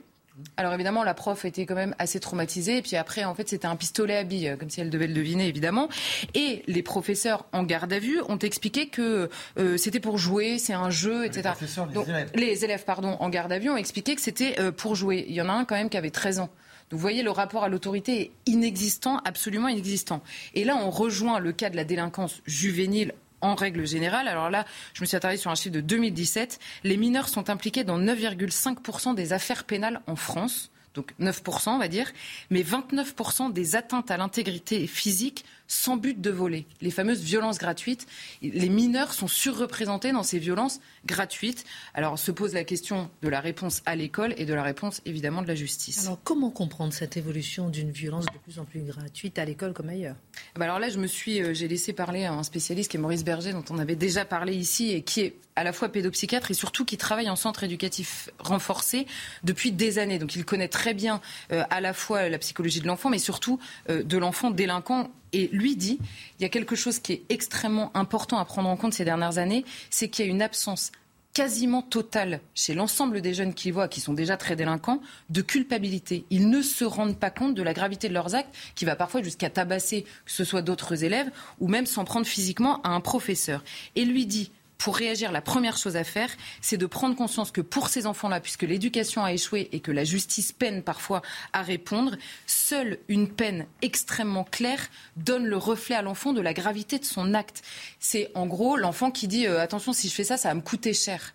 Alors évidemment, la prof était quand même assez traumatisée. Et puis après, en fait, c'était un pistolet à billes, comme si elle devait le deviner, évidemment. Et les professeurs en garde à vue ont expliqué que euh, c'était pour jouer, c'est un jeu, etc. Les, Donc, élèves. les élèves, pardon, en garde à vue ont expliqué que c'était euh, pour jouer. Il y en a un quand même qui avait 13 ans. Donc vous voyez, le rapport à l'autorité est inexistant, absolument inexistant. Et là, on rejoint le cas de la délinquance juvénile en règle générale. Alors là, je me suis attardée sur un chiffre de 2017. Les mineurs sont impliqués dans 9,5% des affaires pénales en France. Donc 9%, on va dire. Mais 29% des atteintes à l'intégrité physique sans but de voler. Les fameuses violences gratuites, les mineurs sont surreprésentés dans ces violences gratuites. Alors se pose la question de la réponse à l'école et de la réponse évidemment de la justice. Alors comment comprendre cette évolution d'une violence de plus en plus gratuite à l'école comme ailleurs? Bah Alors là, je me suis, euh, j'ai laissé parler à un spécialiste qui est Maurice Berger, dont on avait déjà parlé ici et qui est à la fois pédopsychiatre et surtout qui travaille en centre éducatif renforcé depuis des années. Donc il connaît très bien euh, à la fois la psychologie de l'enfant, mais surtout euh, de l'enfant délinquant. Et lui dit, il y a quelque chose qui est extrêmement important à prendre en compte ces dernières années, c'est qu'il y a une absence quasiment totale chez l'ensemble des jeunes qui voient, qui sont déjà très délinquants, de culpabilité. Ils ne se rendent pas compte de la gravité de leurs actes, qui va parfois jusqu'à tabasser, que ce soit d'autres élèves, ou même s'en prendre physiquement à un professeur. Et lui dit, pour réagir, la première chose à faire, c'est de prendre conscience que pour ces enfants-là, puisque l'éducation a échoué et que la justice peine parfois à répondre, seule une peine extrêmement claire donne le reflet à l'enfant de la gravité de son acte. C'est en gros l'enfant qui dit euh, attention, si je fais ça, ça va me coûter cher.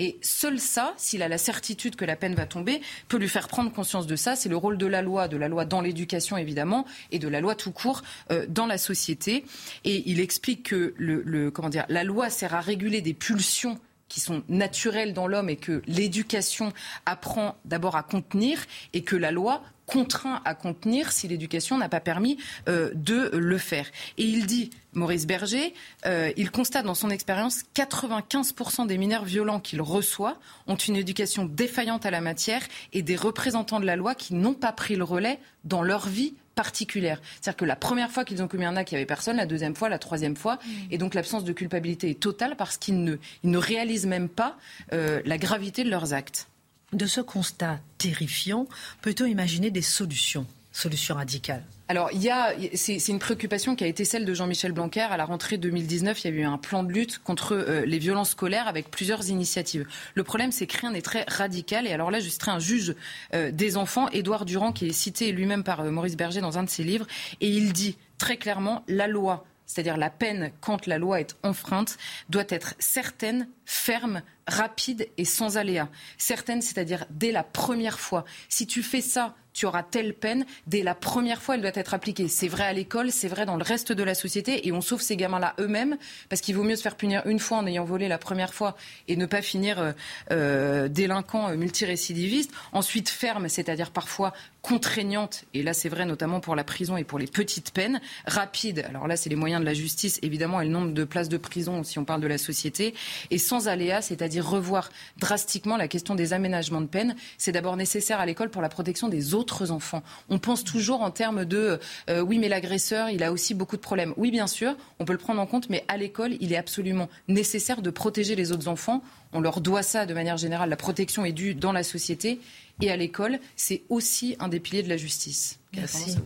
Et seul ça, s'il a la certitude que la peine va tomber, peut lui faire prendre conscience de ça. C'est le rôle de la loi, de la loi dans l'éducation évidemment, et de la loi tout court euh, dans la société. Et il explique que la loi sert à réguler des pulsions qui sont naturelles dans l'homme et que l'éducation apprend d'abord à contenir et que la loi contraint à contenir si l'éducation n'a pas permis euh, de le faire. Et il dit, Maurice Berger, euh, il constate dans son expérience 95% des mineurs violents qu'il reçoit ont une éducation défaillante à la matière et des représentants de la loi qui n'ont pas pris le relais dans leur vie particulière. C'est-à-dire que la première fois qu'ils ont commis un acte, il n'y avait personne, la deuxième fois, la troisième fois, mmh. et donc l'absence de culpabilité est totale parce qu'ils ne, ne réalisent même pas euh, la gravité de leurs actes. De ce constat terrifiant, peut-on imaginer des solutions, solutions radicales? Alors, il y a, c'est, une préoccupation qui a été celle de Jean-Michel Blanquer. À la rentrée 2019, il y a eu un plan de lutte contre euh, les violences scolaires avec plusieurs initiatives. Le problème, c'est que rien n'est très radical. Et alors là, je citerai un juge euh, des enfants, Édouard Durand, qui est cité lui-même par euh, Maurice Berger dans un de ses livres. Et il dit très clairement, la loi c'est-à-dire la peine quand la loi est enfreinte, doit être certaine, ferme, rapide et sans aléa. Certaine, c'est-à-dire dès la première fois. Si tu fais ça, tu auras telle peine. Dès la première fois, elle doit être appliquée. C'est vrai à l'école, c'est vrai dans le reste de la société. Et on sauve ces gamins-là eux-mêmes, parce qu'il vaut mieux se faire punir une fois en ayant volé la première fois et ne pas finir euh, euh délinquant euh, multirécidiviste. Ensuite, ferme, c'est-à-dire parfois contraignante, et là c'est vrai notamment pour la prison et pour les petites peines, rapide, alors là c'est les moyens de la justice évidemment et le nombre de places de prison si on parle de la société, et sans aléa, c'est-à-dire revoir drastiquement la question des aménagements de peine. C'est d'abord nécessaire à l'école pour la protection des autres enfants. On pense toujours en termes de euh, oui mais l'agresseur il a aussi beaucoup de problèmes. Oui bien sûr, on peut le prendre en compte, mais à l'école il est absolument nécessaire de protéger les autres enfants. On leur doit ça de manière générale. La protection est due dans la société et à l'école, c'est aussi un des piliers de la justice. Merci.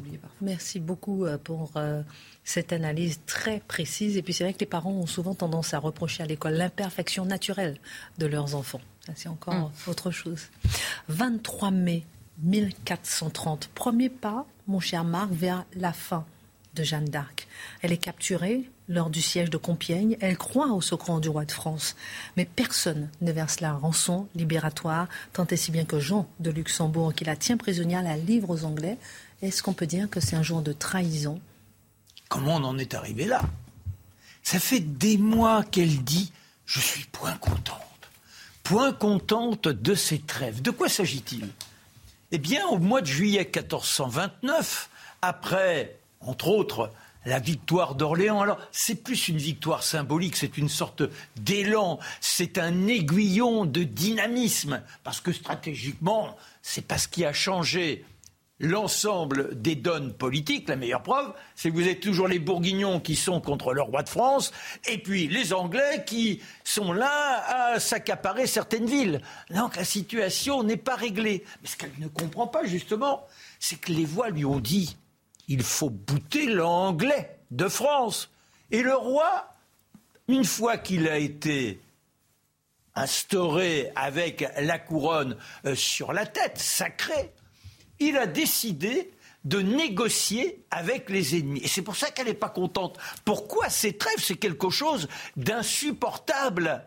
Merci beaucoup euh, pour euh, cette analyse très précise. Et puis c'est vrai que les parents ont souvent tendance à reprocher à l'école l'imperfection naturelle de leurs enfants. Ça, c'est encore hum. autre chose. 23 mai 1430, premier pas, mon cher Marc, vers la fin de Jeanne d'Arc. Elle est capturée lors du siège de Compiègne. Elle croit au secret du roi de France. Mais personne ne verse la rançon libératoire, tant et si bien que Jean de Luxembourg, qui la tient prisonnière, la livre aux Anglais. Est-ce qu'on peut dire que c'est un jour de trahison Comment on en est arrivé là? Ça fait des mois qu'elle dit Je suis point contente. Point contente de ces trêves. De quoi s'agit-il? Eh bien, au mois de juillet 1429, après, entre autres, la victoire d'Orléans. Alors, c'est plus une victoire symbolique, c'est une sorte d'élan, c'est un aiguillon de dynamisme, parce que stratégiquement, c'est pas ce qui a changé l'ensemble des donnes politiques. La meilleure preuve, c'est que vous êtes toujours les Bourguignons qui sont contre le roi de France, et puis les Anglais qui sont là à s'accaparer certaines villes. Donc la situation n'est pas réglée. Mais ce qu'elle ne comprend pas, justement, c'est que les voix lui ont dit il faut bouter l'anglais de France. Et le roi, une fois qu'il a été instauré avec la couronne euh, sur la tête, sacrée, il a décidé de négocier avec les ennemis. Et c'est pour ça qu'elle n'est pas contente. Pourquoi ces trêves C'est quelque chose d'insupportable.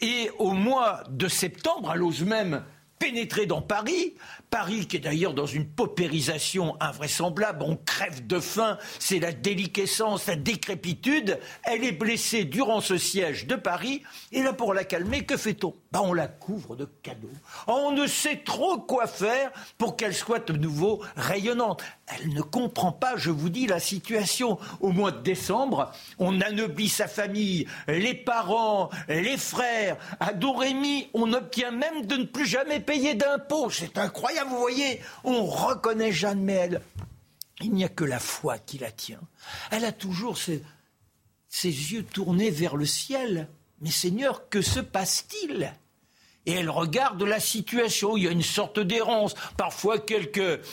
Et au mois de septembre, elle ose même pénétrer dans Paris. Paris qui est d'ailleurs dans une paupérisation invraisemblable, on crève de faim, c'est la déliquescence, la décrépitude. Elle est blessée durant ce siège de Paris, et là pour la calmer, que fait-on? Ben, On la couvre de cadeaux. On ne sait trop quoi faire pour qu'elle soit de nouveau rayonnante. Elle ne comprend pas, je vous dis, la situation. Au mois de décembre, on anoblit sa famille, les parents, les frères. À Dorémy, on obtient même de ne plus jamais payer d'impôts. C'est incroyable, vous voyez. On reconnaît Jeanne, mais elle, il n'y a que la foi qui la tient. Elle a toujours ses, yeux tournés vers le ciel. Mais Seigneur, que se passe-t-il? Et elle regarde la situation. Il y a une sorte d'errance, parfois quelques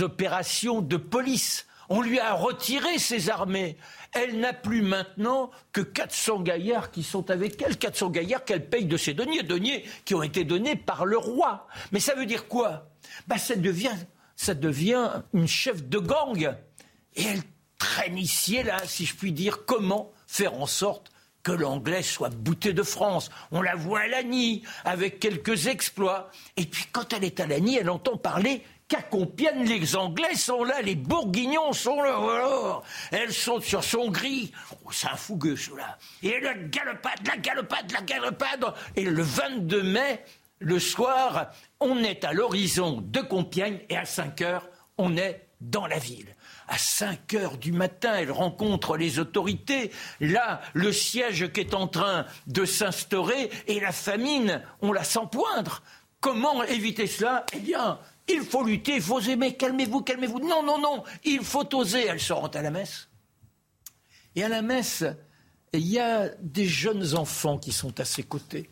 opérations de police. On lui a retiré ses armées. Elle n'a plus maintenant que 400 gaillards qui sont avec elle, 400 gaillards qu'elle paye de ses deniers, deniers qui ont été donnés par le roi. Mais ça veut dire quoi? Bah, ça, devient, ça devient une chef de gang. Et elle traîne ici là, si je puis dire, comment faire en sorte que l'anglais soit bouté de France? On la voit à Lagny, avec quelques exploits. Et puis quand elle est à Lagny, elle entend parler qu'à Compiègne, les Anglais sont là, les Bourguignons sont là. Alors, elle saute sur son gris. Oh, c'est un fougueux, celui-là. Et la galopade, la galopade, la galopade. Et le 22 mai, le soir, on est à l'horizon de Compiègne et à 5 heures, on est dans la ville à 5 heures du matin, elle rencontre les autorités. Là, le siège qui est en train de s'instaurer et la famine, on la sent poindre. Comment éviter cela? Eh bien, il faut lutter, il faut aimer. Calmez-vous, calmez-vous. Non, non, non, il faut oser. Elle se rend à la messe. Et à la messe, il y a des jeunes enfants qui sont à ses côtés.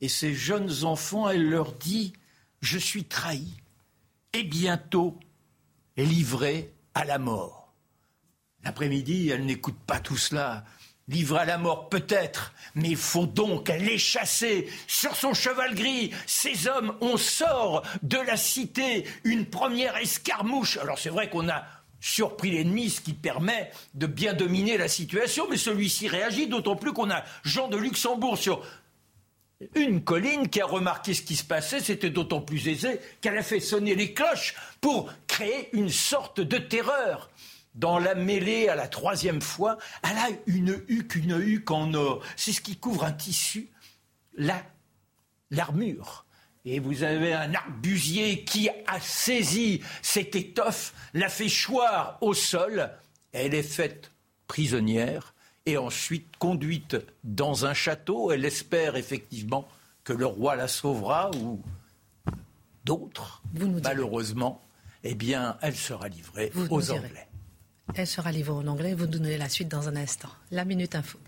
Et ces jeunes enfants, elle leur dit Je suis trahi et bientôt livré à la mort. L'après-midi, elle n'écoute pas tout cela. Livre à la mort peut-être, mais il faut donc les chasser sur son cheval gris. Ces hommes, on sort de la cité, une première escarmouche. Alors c'est vrai qu'on a surpris l'ennemi, ce qui permet de bien dominer la situation, mais celui-ci réagit, d'autant plus qu'on a Jean de Luxembourg sur une colline qui a remarqué ce qui se passait, c'était d'autant plus aisé qu'elle a fait sonner les cloches pour créer une sorte de terreur. Dans la mêlée à la troisième fois, elle a une huque, une huque en or. C'est ce qui couvre un tissu, l'armure. Et vous avez un arbusier qui a saisi cette étoffe, l'a fait choir au sol. Elle est faite prisonnière et ensuite conduite dans un château. Elle espère effectivement que le roi la sauvera ou d'autres. Malheureusement, eh bien, elle sera livrée aux Anglais. Elle sera livrée aux Anglais. Vous nous donnez la suite dans un instant. La Minute Info.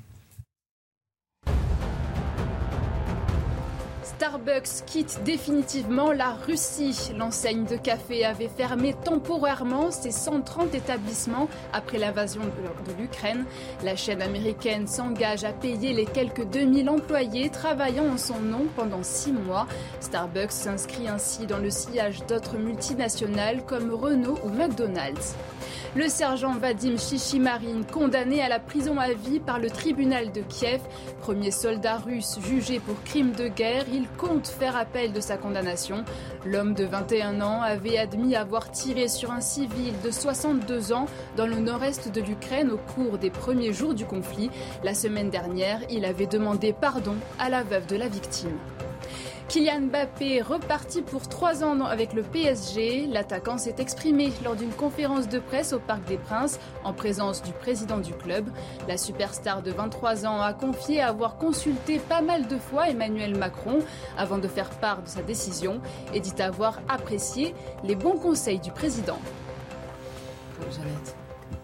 Starbucks quitte définitivement la Russie. L'enseigne de café avait fermé temporairement ses 130 établissements après l'invasion de l'Ukraine. La chaîne américaine s'engage à payer les quelques 2000 employés travaillant en son nom pendant six mois. Starbucks s'inscrit ainsi dans le sillage d'autres multinationales comme Renault ou McDonald's. Le sergent Vadim Chichimarine, condamné à la prison à vie par le tribunal de Kiev, premier soldat russe jugé pour crime de guerre, compte faire appel de sa condamnation. L'homme de 21 ans avait admis avoir tiré sur un civil de 62 ans dans le nord-est de l'Ukraine au cours des premiers jours du conflit. La semaine dernière, il avait demandé pardon à la veuve de la victime. Kylian Mbappé reparti pour trois ans avec le PSG. L'attaquant s'est exprimé lors d'une conférence de presse au Parc des Princes en présence du président du club. La superstar de 23 ans a confié avoir consulté pas mal de fois Emmanuel Macron avant de faire part de sa décision et dit avoir apprécié les bons conseils du président.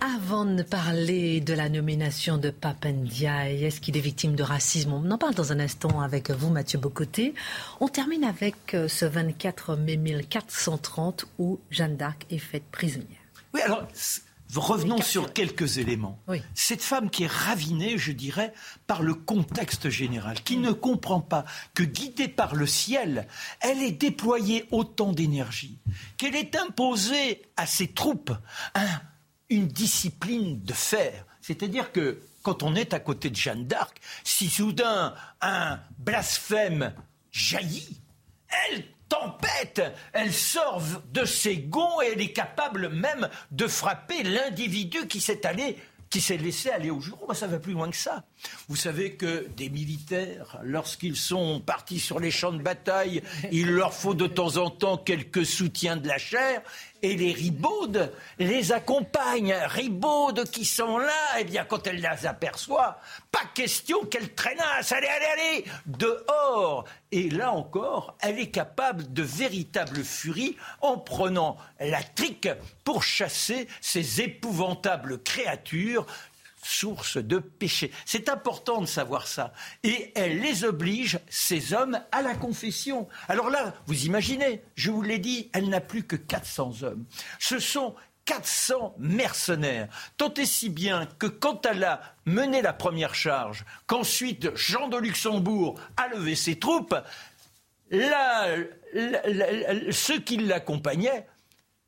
Avant de parler de la nomination de Papendiaï, est-ce qu'il est victime de racisme? On en parle dans un instant avec vous, Mathieu Bocoté. On termine avec euh, ce 24 mai 1430 où Jeanne d'Arc est faite prisonnière. Oui, alors revenons sur quelques éléments. Cette femme qui est ravinée, je dirais, par le contexte général, qui ne comprend pas que guidée par le ciel, elle est déployée autant d'énergie, qu'elle est imposée à ses troupes un une discipline de fer. C'est-à-dire que quand on est à côté de Jeanne d'Arc, si soudain un blasphème jaillit, elle tempête, elle sort de ses gonds et elle est capable même de frapper l'individu qui s'est allé qui s'est laissé aller au jour. ça va plus loin que ça. Vous savez que des militaires, lorsqu'ils sont partis sur les champs de bataille, il leur faut de temps en temps quelques soutiens de la chair et les ribaudes les accompagnent. Ribaudes qui sont là, eh bien quand elle les aperçoit, pas question qu'elle traînasse, allez, allez, allez, dehors. Et là encore, elle est capable de véritable furie en prenant la trique pour chasser ces épouvantables créatures source de péché. C'est important de savoir ça. Et elle les oblige, ces hommes, à la confession. Alors là, vous imaginez, je vous l'ai dit, elle n'a plus que 400 hommes. Ce sont 400 mercenaires. Tant et si bien que quand elle a mené la première charge, qu'ensuite Jean de Luxembourg a levé ses troupes, ceux qui l'accompagnaient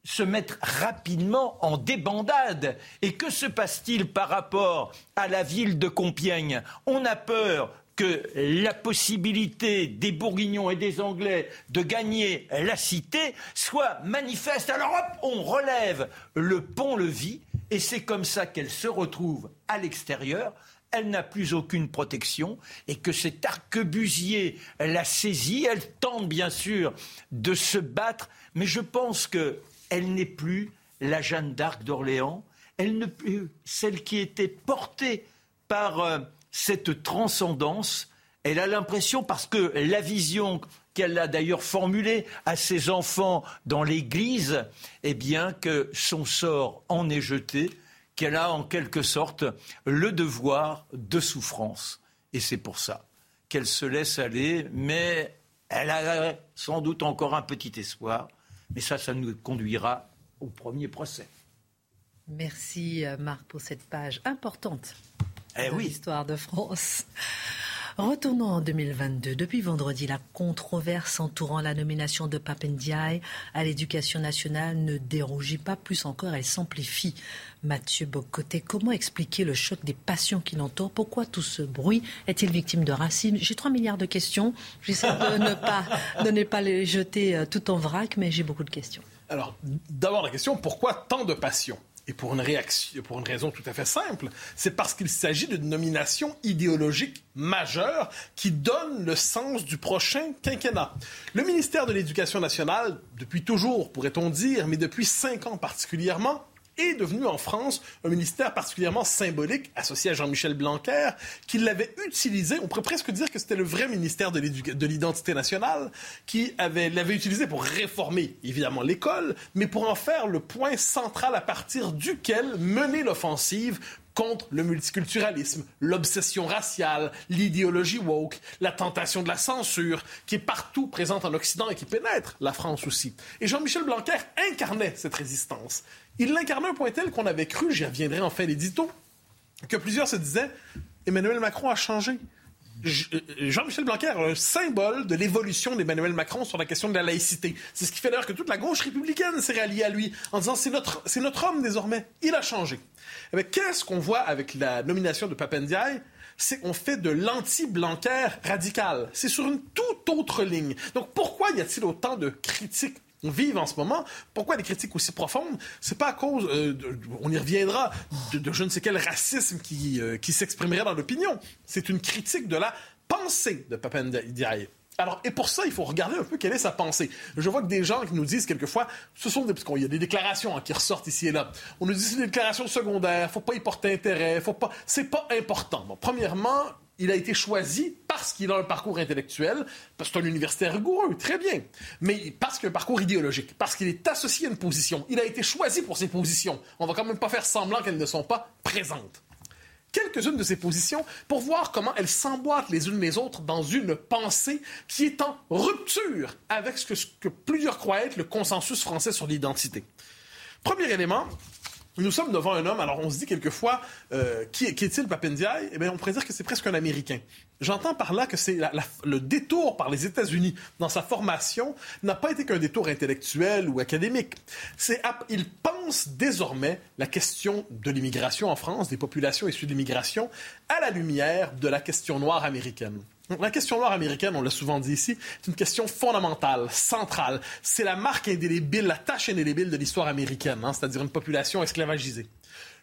se mettre rapidement en débandade. Et que se passe-t-il par rapport à la ville de Compiègne On a peur que la possibilité des Bourguignons et des Anglais de gagner la cité soit manifeste. Alors hop, on relève le pont-levis et c'est comme ça qu'elle se retrouve à l'extérieur. Elle n'a plus aucune protection et que cet arquebusier la saisit. Elle tente bien sûr de se battre, mais je pense que elle n'est plus la Jeanne d'Arc d'Orléans, elle n'est plus celle qui était portée par euh, cette transcendance. Elle a l'impression, parce que la vision qu'elle a d'ailleurs formulée à ses enfants dans l'Église, eh bien que son sort en est jeté, qu'elle a en quelque sorte le devoir de souffrance. Et c'est pour ça qu'elle se laisse aller, mais elle a sans doute encore un petit espoir mais ça, ça nous conduira au premier procès. Merci euh, Marc pour cette page importante eh de l'histoire de France. Retournons en 2022. Depuis vendredi, la controverse entourant la nomination de Papendiaï à l'éducation nationale ne dérougit pas, plus encore, elle s'amplifie. Mathieu Bocoté, comment expliquer le choc des passions qui l'entourent? Pourquoi tout ce bruit Est-il victime de racines? J'ai 3 milliards de questions. J'essaie de ne pas, les jeter euh, tout en vrac, mais j'ai beaucoup de questions. Alors, d'abord la question, pourquoi tant de passion et pour une, réaction, pour une raison tout à fait simple, c'est parce qu'il s'agit d'une nomination idéologique majeure qui donne le sens du prochain quinquennat. Le ministère de l'Éducation nationale, depuis toujours, pourrait-on dire, mais depuis cinq ans particulièrement, est devenu en France un ministère particulièrement symbolique associé à Jean-Michel Blanquer, qui l'avait utilisé, on pourrait presque dire que c'était le vrai ministère de l'identité nationale, qui l'avait utilisé pour réformer évidemment l'école, mais pour en faire le point central à partir duquel mener l'offensive contre le multiculturalisme, l'obsession raciale, l'idéologie woke, la tentation de la censure, qui est partout présente en Occident et qui pénètre la France aussi. Et Jean-Michel Blanquer incarnait cette résistance. Il l'incarnait un point tel qu'on avait cru, j'y reviendrai en fin d'édito, que plusieurs se disaient Emmanuel Macron a changé. Euh, Jean-Michel Blanquer un symbole de l'évolution d'Emmanuel Macron sur la question de la laïcité. C'est ce qui fait d'ailleurs que toute la gauche républicaine s'est ralliée à lui en disant c'est notre, c'est notre homme désormais. Il a changé. Eh qu'est-ce qu'on voit avec la nomination de Papendiaï? C'est qu'on fait de l'anti-Blanquer radical. C'est sur une toute autre ligne. Donc pourquoi y a-t-il autant de critiques vivent en ce moment. Pourquoi des critiques aussi profondes? C'est pas à cause, euh, on y reviendra, de, je ne sais quel racisme qui, euh, qui s'exprimerait dans l'opinion. C'est une critique de la pensée de Papendiaï. Alors, et pour ça, il faut regarder un peu quelle est sa pensée. Je vois que des gens qui nous disent quelquefois, ce sont des, parce qu'il y a des déclarations hein, qui ressortent ici et là. On nous dit c'est des déclarations secondaires, faut pas y porter intérêt, faut pas, c'est pas important. Premièrement, il a été choisi parce qu'il a un parcours intellectuel, parce que c'est un universitaire rigoureux, très bien, mais parce qu'il a un parcours idéologique, parce qu'il est associé à une position. Il a été choisi pour ses positions. On va quand même pas faire semblant qu'elles ne sont pas présentes. Quelques-unes de ces positions pour voir comment elles s'emboîtent les unes les autres dans une pensée qui est en rupture avec ce que, ce que plusieurs croient être le consensus français sur l'identité. Premier élément, nous sommes devant un homme, alors on se dit quelquefois, euh, qui, est-il Papendiaï Eh bien, on pourrait dire que c'est presque un Américain. J'entends par là que c'est le détour par les États-Unis dans sa formation n'a pas été qu'un détour intellectuel ou académique. C'est, il pense désormais la question de l'immigration en France, des populations issues de l'immigration, à la lumière de la question noire américaine. La question noire américaine, on l'a souvent dit ici, c'est une question fondamentale, centrale. C'est la marque indélébile, la tâche indélébile de l'histoire américaine, hein, c'est-à-dire une population esclavagisée.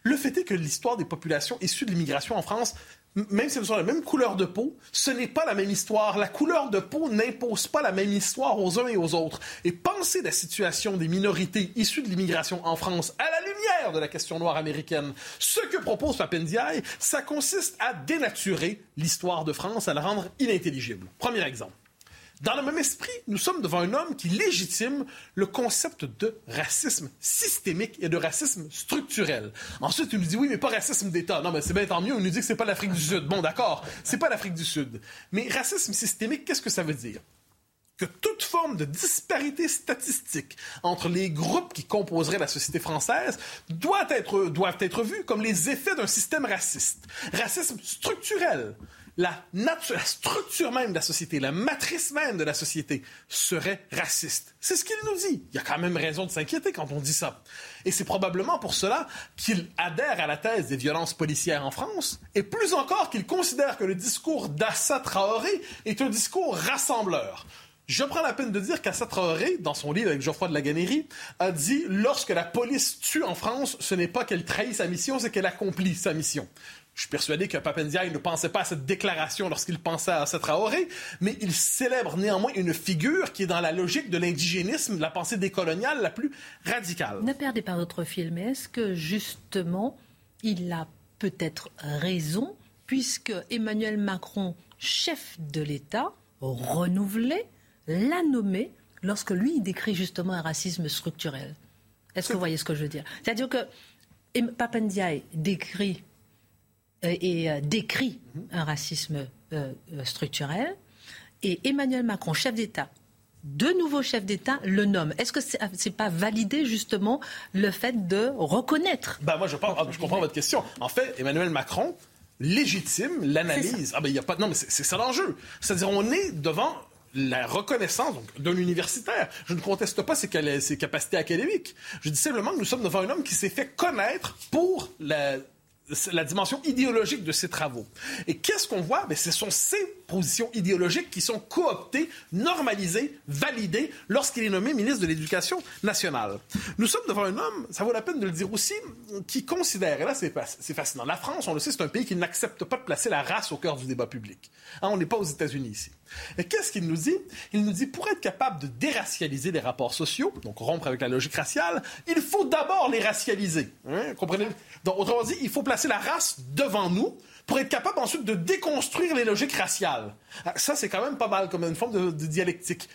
Le fait est que l'histoire des populations issues de l'immigration en France même si elles ont la même couleur de peau, ce n'est pas la même histoire. La couleur de peau n'impose pas la même histoire aux uns et aux autres. Et penser la situation des minorités issues de l'immigration en France à la lumière de la question noire américaine, ce que propose Papendiaï, ça consiste à dénaturer l'histoire de France, à la rendre inintelligible. Premier exemple. Dans le même esprit, nous sommes devant un homme qui légitime le concept de racisme systémique et de racisme structurel. Ensuite, il nous dit oui, mais pas racisme d'État. Non, mais c'est bien tant mieux. Il nous dit que c'est pas l'Afrique du Sud. Bon, d'accord, c'est pas l'Afrique du Sud. Mais racisme systémique, qu'est-ce que ça veut dire? que toute forme de disparité statistique entre les groupes qui composeraient la société française doit être, doivent être vus comme les effets d'un système raciste. Racisme structurel la, la structure même de la société, la matrice même de la société serait raciste. C'est ce qu'il nous dit. Il y a quand même raison de s'inquiéter quand on dit ça. Et c'est probablement pour cela qu'il adhère à la thèse des violences policières en France, et plus encore qu'il considère que le discours d'Assa Traoré est un discours rassembleur. Je prends la peine de dire qu'Assa Traoré, dans son livre avec Geoffroy de la Gannerie, a dit lorsque la police tue en France, ce n'est pas qu'elle trahit sa mission, c'est qu'elle accomplit sa mission. Je suis persuadé que Papendiaï ne pensait pas à cette déclaration lorsqu'il pensait à cette Traoré, mais il célèbre néanmoins une figure qui est dans la logique de l'indigénisme, de la pensée décoloniale la plus radicale. Ne perdez pas votre film. Est-ce que justement, il a peut-être raison, puisque Emmanuel Macron, chef de l'État, renouvelé, l'a nommé lorsque lui, il décrit justement un racisme structurel? Est-ce que vous voyez ce que je veux dire? C'est-à-dire que Papendiaï décrit et euh, décrit un racisme euh, structurel. Et Emmanuel Macron, chef d'État, de nouveaux chefs d'État le nomment. Est-ce que c'est n'est pas validé justement le fait de reconnaître bah moi je, ah, je comprends votre question. En fait, Emmanuel Macron légitime l'analyse. Ah ben il y a pas non mais c'est ça l'enjeu. C'est-à-dire on est devant la reconnaissance d'un universitaire. Je ne conteste pas ses, ses capacités académiques. Je dis simplement que nous sommes devant un homme qui s'est fait connaître pour la la dimension idéologique de ses travaux. Et qu'est-ce qu'on voit? Ben, ce sont ces positions idéologiques qui sont cooptées, normalisées, validées lorsqu'il est nommé ministre de l'Éducation nationale. Nous sommes devant un homme, ça vaut la peine de le dire aussi, qui considère, et là c'est fascinant, la France, on le sait, c'est un pays qui n'accepte pas de placer la race au cœur du débat public. Hein, on n'est pas aux États-Unis ici. Qu'est-ce qu'il nous dit? Il nous dit, pour être capable de déracialiser les rapports sociaux, donc rompre avec la logique raciale, il faut d'abord les racialiser. Hein, comprenez? Autrement dit, il faut placer la race devant nous pour être capable ensuite de déconstruire les logiques raciales. Ah, ça, c'est quand même pas mal comme une forme de, de dialectique.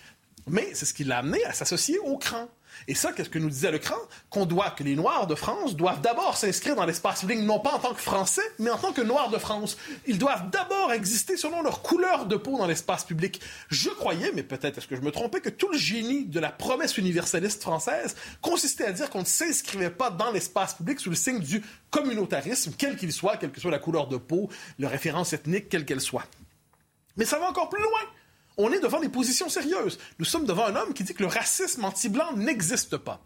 Mais c'est ce qui l'a amené à s'associer au cran. Et ça, qu'est-ce que nous disait le cran? Qu'on doit, que les Noirs de France doivent d'abord s'inscrire dans l'espace public, non pas en tant que Français, mais en tant que Noirs de France. Ils doivent d'abord exister selon leur couleur de peau dans l'espace public. Je croyais, mais peut-être est-ce que je me trompais, que tout le génie de la promesse universaliste française consistait à dire qu'on ne s'inscrivait pas dans l'espace public sous le signe du communautarisme, quel qu'il soit, quelle que soit la couleur de peau, la référence ethnique, quelle qu'elle soit. Mais ça va encore plus loin on est devant des positions sérieuses. Nous sommes devant un homme qui dit que le racisme anti-blanc n'existe pas.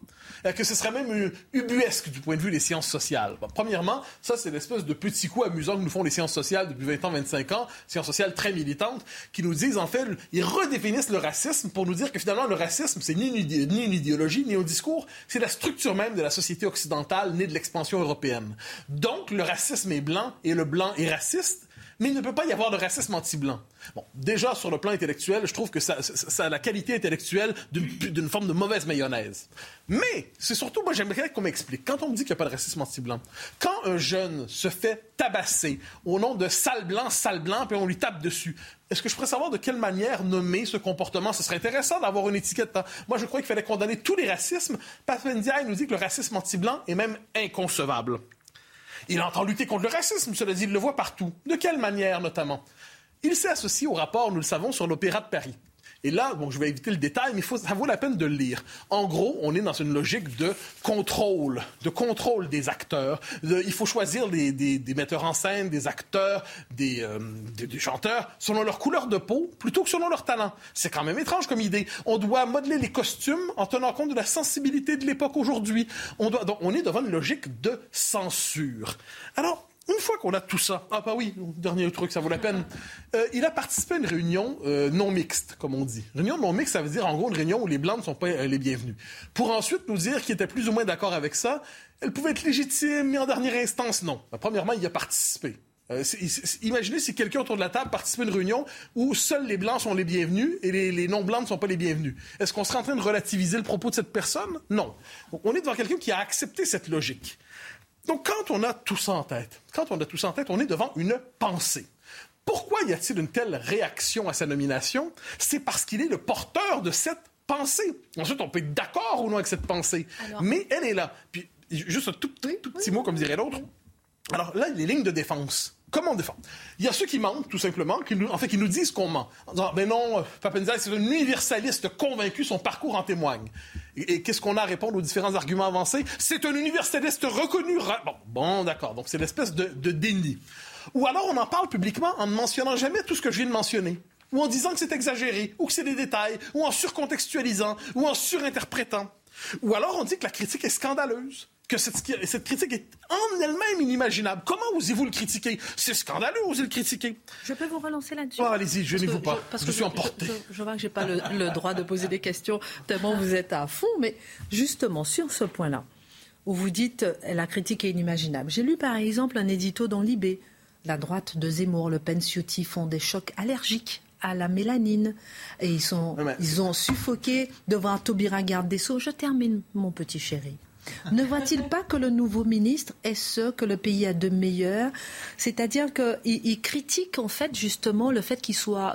Euh, que ce serait même ubuesque du point de vue des sciences sociales. premièrement, ça, c'est l'espèce de petit coup amusant que nous font les sciences sociales depuis 20 ans, 25 ans, sciences sociales très militantes, qui nous disent, en fait, ils redéfinissent le racisme pour nous dire que finalement, le racisme, c'est ni, ni une idéologie, ni un discours, c'est la structure même de la société occidentale née de l'expansion européenne. Donc, le racisme est blanc et le blanc est raciste mais il ne peut pas y avoir de racisme anti-blanc. Bon, déjà, sur le plan intellectuel, je trouve que ça, a la qualité intellectuelle d'une forme de mauvaise mayonnaise. Mais, c'est surtout, moi, j'aimerais qu'on m'explique. Quand on me dit qu'il n'y a pas de racisme anti-blanc, quand un jeune se fait tabasser au nom de sale blanc, sale blanc, puis on lui tape dessus, est-ce que je pourrais savoir de quelle manière nommer ce comportement? Ce serait intéressant d'avoir une étiquette. Hein. Moi, je crois qu'il fallait condamner tous les racismes. Papendiaï nous dit que le racisme anti-blanc est même inconcevable. Il entend lutter contre le racisme, cela dit, il le voit partout. De quelle manière, notamment? Il s'est associé au rapport, nous le savons, sur l'Opéra de Paris. Et là, bon, je vais éviter le détail, mais faut, ça vaut la peine de le lire. En gros, on est dans une logique de contrôle, de contrôle des acteurs. il faut choisir des, des, metteurs en scène, des acteurs, euh, des, des, chanteurs selon leur couleur de peau plutôt que selon leur talent. C'est quand même étrange comme idée. On doit modeler les costumes en tenant compte de la sensibilité de l'époque aujourd'hui. On, doit, donc, on est devant une logique de censure. Alors, une fois qu'on a tout ça, ah bah oui, dernier truc, ça vaut la peine. Euh, il a participé à une réunion euh, non mixte, comme on dit. Réunion non mixte, ça veut dire en gros une réunion où les blancs ne sont pas euh, les bienvenus. Pour ensuite nous dire qu'il était plus ou moins d'accord avec ça. Elle pouvait être légitime, mais en dernière instance, non. Bah, premièrement, il a participé. imaginez si quelqu'un autour de la table participe à une réunion où seuls les blancs sont les bienvenus et les, non-blancs ne sont pas les bienvenus. Est-ce qu'on serait en train de relativiser le propos de cette personne? Non. On est devant quelqu'un qui a accepté cette logique. Donc, quand on a tout ça en tête, quand on a tout ça en tête, on est devant une pensée. Pourquoi y a-t-il une telle réaction à sa nomination? C'est parce qu'il est le porteur de cette pensée. Ensuite, on peut être d'accord ou non avec cette pensée, mais elle est là. Puis, juste un tout, tout petit mot, comme dirait l'autre. Alors là, les lignes de défense. Comment on défend? Il y a ceux qui mentent, tout simplement, qui nous, en fait, qui nous disent qu'on ment. En disant, ben non, Papenza, c'est un universaliste convaincu, son parcours en témoigne. Et, qu'est-ce qu'on a à répondre aux différents arguments avancés? C'est un universaliste reconnu. Bon, bon d'accord, donc c'est l'espèce de, de déni. Ou alors on en parle publiquement en ne mentionnant jamais tout ce que je viens de mentionner ou en disant que c'est exagéré, ou que c'est des détails, ou en surcontextualisant, ou en surinterprétant. Ou alors on dit que la critique est scandaleuse que cette, critique est en elle-même inimaginable. Comment osez-vous le critiquer? C'est scandaleux, osez le critiquer. Je peux vous relancer là-dessus? Oh, Allez-y, je vous pas. parce que je suis emporté. Je, vois que je n'ai pas le, droit de poser des questions tellement vous êtes à fond, mais justement, sur ce point-là, où vous dites la critique est inimaginable. J'ai lu par exemple un édito dans Libé. La droite de Zemmour, Le Pen, Ciotti font des chocs allergiques à la mélanine. Et ils, sont, ils ont suffoqué devant Taubira Garde des Sceaux. Je termine, mon petit chéri. Ne voit-il pas que le nouveau ministre est ce que le pays a de meilleur? C'est-à-dire qu'il critique en fait justement le fait qu'il soit,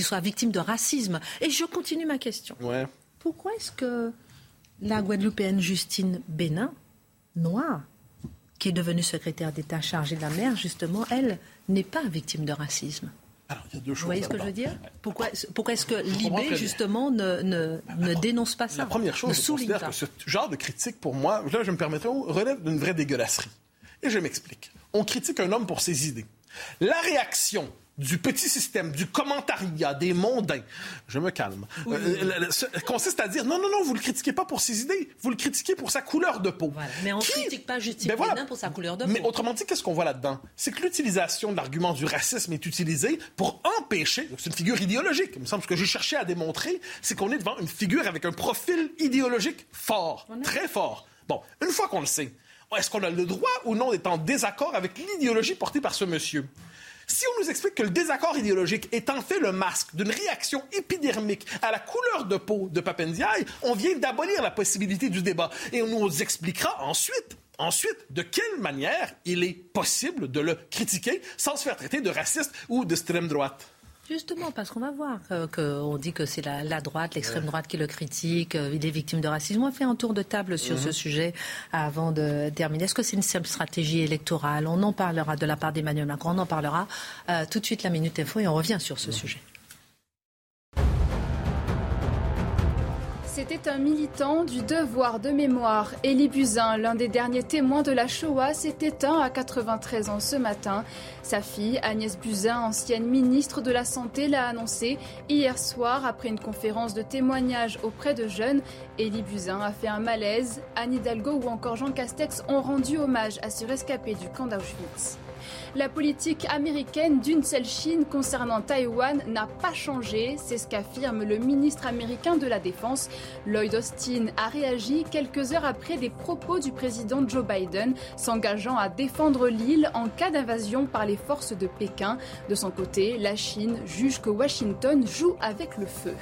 soit victime de racisme. Et je continue ma question. Pourquoi est-ce que la Guadeloupéenne Justine Bénin, noire, qui est devenue secrétaire d'État chargée de la mer, justement, elle n'est pas victime de racisme? Alors, il y a deux choses. Vous voyez ce que je veux dire Pourquoi, pourquoi est-ce que l'IB, justement, ne, ne, dénonce pas ça La première chose, je considère que ce genre de critique, pour moi, là, je me permettrai, relève d'une vraie dégueulasserie. Et je m'explique. On critique un homme pour ses idées. La réaction du petit système, du commentariat, des mondains, je me calme, euh, consiste à dire non, non, non, vous le critiquez pas pour ses idées, vous le critiquez pour sa couleur de peau. Mais on ne critique pas Justine ben pour sa couleur de peau. Mais autrement dit, qu'est-ce qu'on voit là-dedans? C'est que l'utilisation de l'argument du racisme est utilisée pour empêcher, c'est une figure idéologique, il me semble, ce que j'ai cherché à démontrer, c'est qu'on est devant une figure avec un profil idéologique fort, très fort. Bon, une fois qu'on le sait, est-ce qu'on a le droit ou non d'être en désaccord avec l'idéologie portée par ce monsieur? Si on nous explique que le désaccord idéologique est en fait le masque d'une réaction épidermique à la couleur de peau de Papendiaï, on vient d'abolir la possibilité du débat. Et on nous expliquera ensuite Ensuite, de quelle manière il est possible de le critiquer sans se faire traiter de raciste ou d'extrême droite? Justement, parce qu'on va voir qu'on dit que c'est la, droite, l'extrême droite qui le critique, euh, il est victime de racisme. On va faire un tour de table sur ce mhm. sujet avant de terminer. Est-ce que c'est une simple stratégie électorale? On en parlera de la part d'Emmanuel Macron, on en parlera euh, tout de suite la Minute Info et on revient sur ce sujet. C'était un militant du devoir de mémoire. Élie Buzyn, l'un des derniers témoins de la Shoah, s'est éteint à 93 ans ce matin. Sa fille, Agnès Buzyn, ancienne ministre de la Santé, l'a annoncé hier soir après une conférence de témoignage auprès de jeunes. Élie Buzyn a fait un malaise. Anne Hidalgo ou encore Jean Castex ont rendu hommage à ce rescapé du camp d'Auschwitz. La politique américaine d'une seule Chine concernant Taïwan n'a pas changé, c'est ce qu'affirme le ministre américain de la Défense. Lloyd Austin a réagi quelques heures après des propos du président Joe Biden s'engageant à défendre l'île en cas d'invasion par les forces de Pékin. De son côté, la Chine juge que Washington joue avec le feu.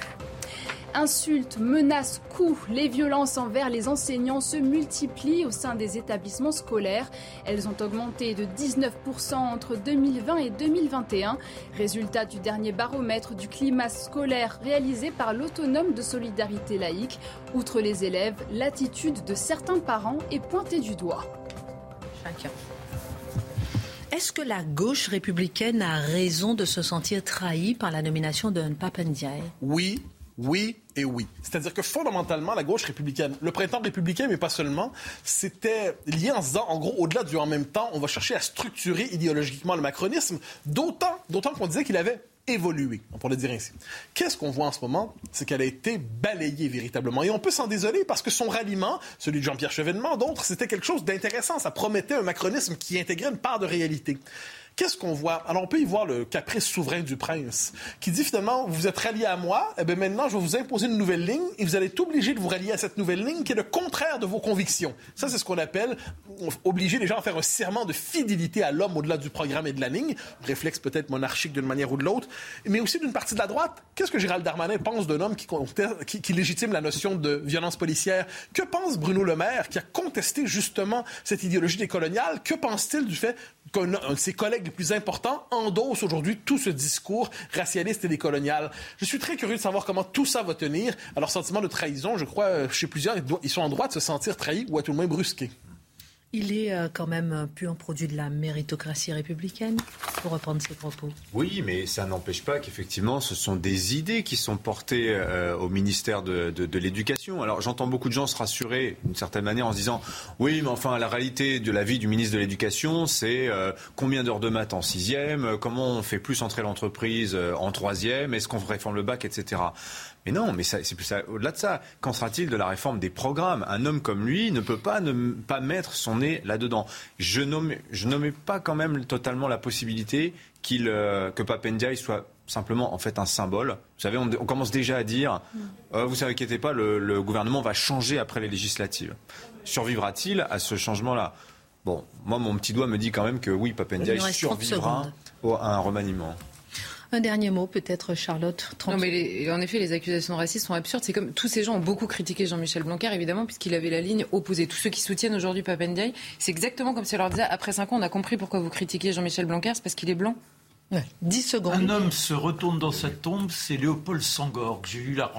Insultes, menaces, coups, les violences envers les enseignants se multiplient au sein des établissements scolaires. Elles ont augmenté de 19% entre 2020 et 2021. Résultat du dernier baromètre du climat scolaire réalisé par l'autonome de solidarité laïque. Outre les élèves, l'attitude de certains parents est pointée du doigt. Chacun. Est-ce que la gauche républicaine a raison de se sentir trahie par la nomination de Ndiaye? Oui, oui et oui. C'est-à-dire que fondamentalement, la gauche républicaine, le printemps républicain, mais pas seulement, c'était lié en se disant, en gros, au-delà du en même temps, on va chercher à structurer idéologiquement le macronisme, d'autant, d'autant qu'on disait qu'il avait évolué, pour le dire ainsi. Qu'est-ce qu'on voit en ce moment? C'est qu'elle a été balayée véritablement. Et on peut s'en désoler parce que son ralliement, celui de Jean-Pierre Chevènement, d'autres, c'était quelque chose d'intéressant. Ça promettait un macronisme qui intégrait une part de réalité. Qu'est-ce qu'on voit? Alors, on peut y voir le caprice souverain du prince, qui dit finalement, vous êtes rallié à moi, et eh bien maintenant, je vais vous imposer une nouvelle ligne, et vous allez être obligé de vous rallier à cette nouvelle ligne qui est le contraire de vos convictions. Ça, c'est ce qu'on appelle obliger les gens à faire un serment de fidélité à l'homme au-delà du programme et de la ligne, réflexe peut-être monarchique d'une manière ou de l'autre, mais aussi d'une partie de la droite. Qu'est-ce que Gérald Darmanin pense d'un homme qui, qui, qui légitime la notion de violence policière? Que pense Bruno Le Maire, qui a contesté justement cette idéologie décoloniale? Que pense-t-il du fait qu'un de ses collègues les plus importants endosse aujourd'hui tout ce discours racialiste et décolonial. Je suis très curieux de savoir comment tout ça va tenir. Alors, sentiment de trahison, je crois, euh, chez plusieurs, ils sont en droit de se sentir trahis ou à tout le moins brusqués. Il est euh, quand même un peu un produit de la méritocratie républicaine, pour reprendre ses propos. Oui, mais ça n'empêche pas qu'effectivement, ce sont des idées qui sont portées euh, au ministère de, l'Éducation. Alors j'entends beaucoup de gens se rassurer d'une certaine manière en se disant oui, mais enfin, la réalité de la vie du ministre de l'Éducation, c'est euh, combien d'heures de maths en sixième, comment on fait plus entrer l'entreprise en troisième, est-ce qu'on réforme le bac, etc. Mais non, mais c'est plus au-delà de ça. Qu'en sera-t-il de la réforme des programmes? Un homme comme lui ne peut pas ne pas mettre son nez là-dedans. Je nommais, je nommais pas quand même totalement la possibilité qu'il euh, que Papendiaï soit simplement en fait un symbole. Vous savez, on, commence déjà à dire, mm. euh, vous ne inquiétez pas, le, gouvernement va changer après les législatives. Survivra-t-il à ce changement-là? Bon, moi, mon petit doigt me dit quand même que oui, Papendiaï survivra à un remaniement. Un dernier mot, peut-être, Charlotte. Non, mais en effet, les accusations racistes sont absurdes. C'est comme tous ces gens ont beaucoup critiqué Jean-Michel Blanquer, évidemment, puisqu'il avait la ligne opposée. Tous ceux qui soutiennent aujourd'hui Papendiaï, c'est exactement comme si on leur disait après 5 ans, on a compris pourquoi vous critiquez Jean-Michel Blanquer, c'est parce qu'il est blanc. Ouais, 10 secondes. Un homme se retourne dans sa tombe, c'est Léopold Sangor, que j'ai eu la,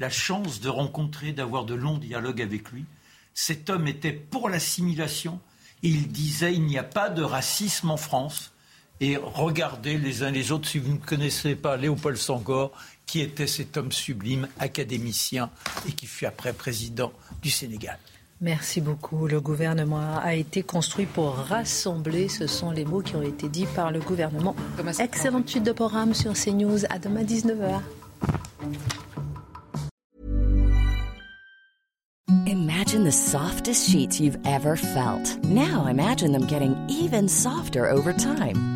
la chance de rencontrer, d'avoir de longs dialogues avec lui. Cet homme était pour l'assimilation et il disait il n'y a pas de racisme en France et regardez les uns les autres si vous ne connaissez pas Léopold Sangor, qui était cet homme sublime, académicien et qui fut après président du Sénégal. Merci beaucoup. Le gouvernement a été construit pour rassembler. Ce sont les mots qui ont été dits par le gouvernement. Excellente suite de programme sur CNews. À demain 19h. Imagine the softest sheets you've ever felt. Now imagine them getting even softer over time.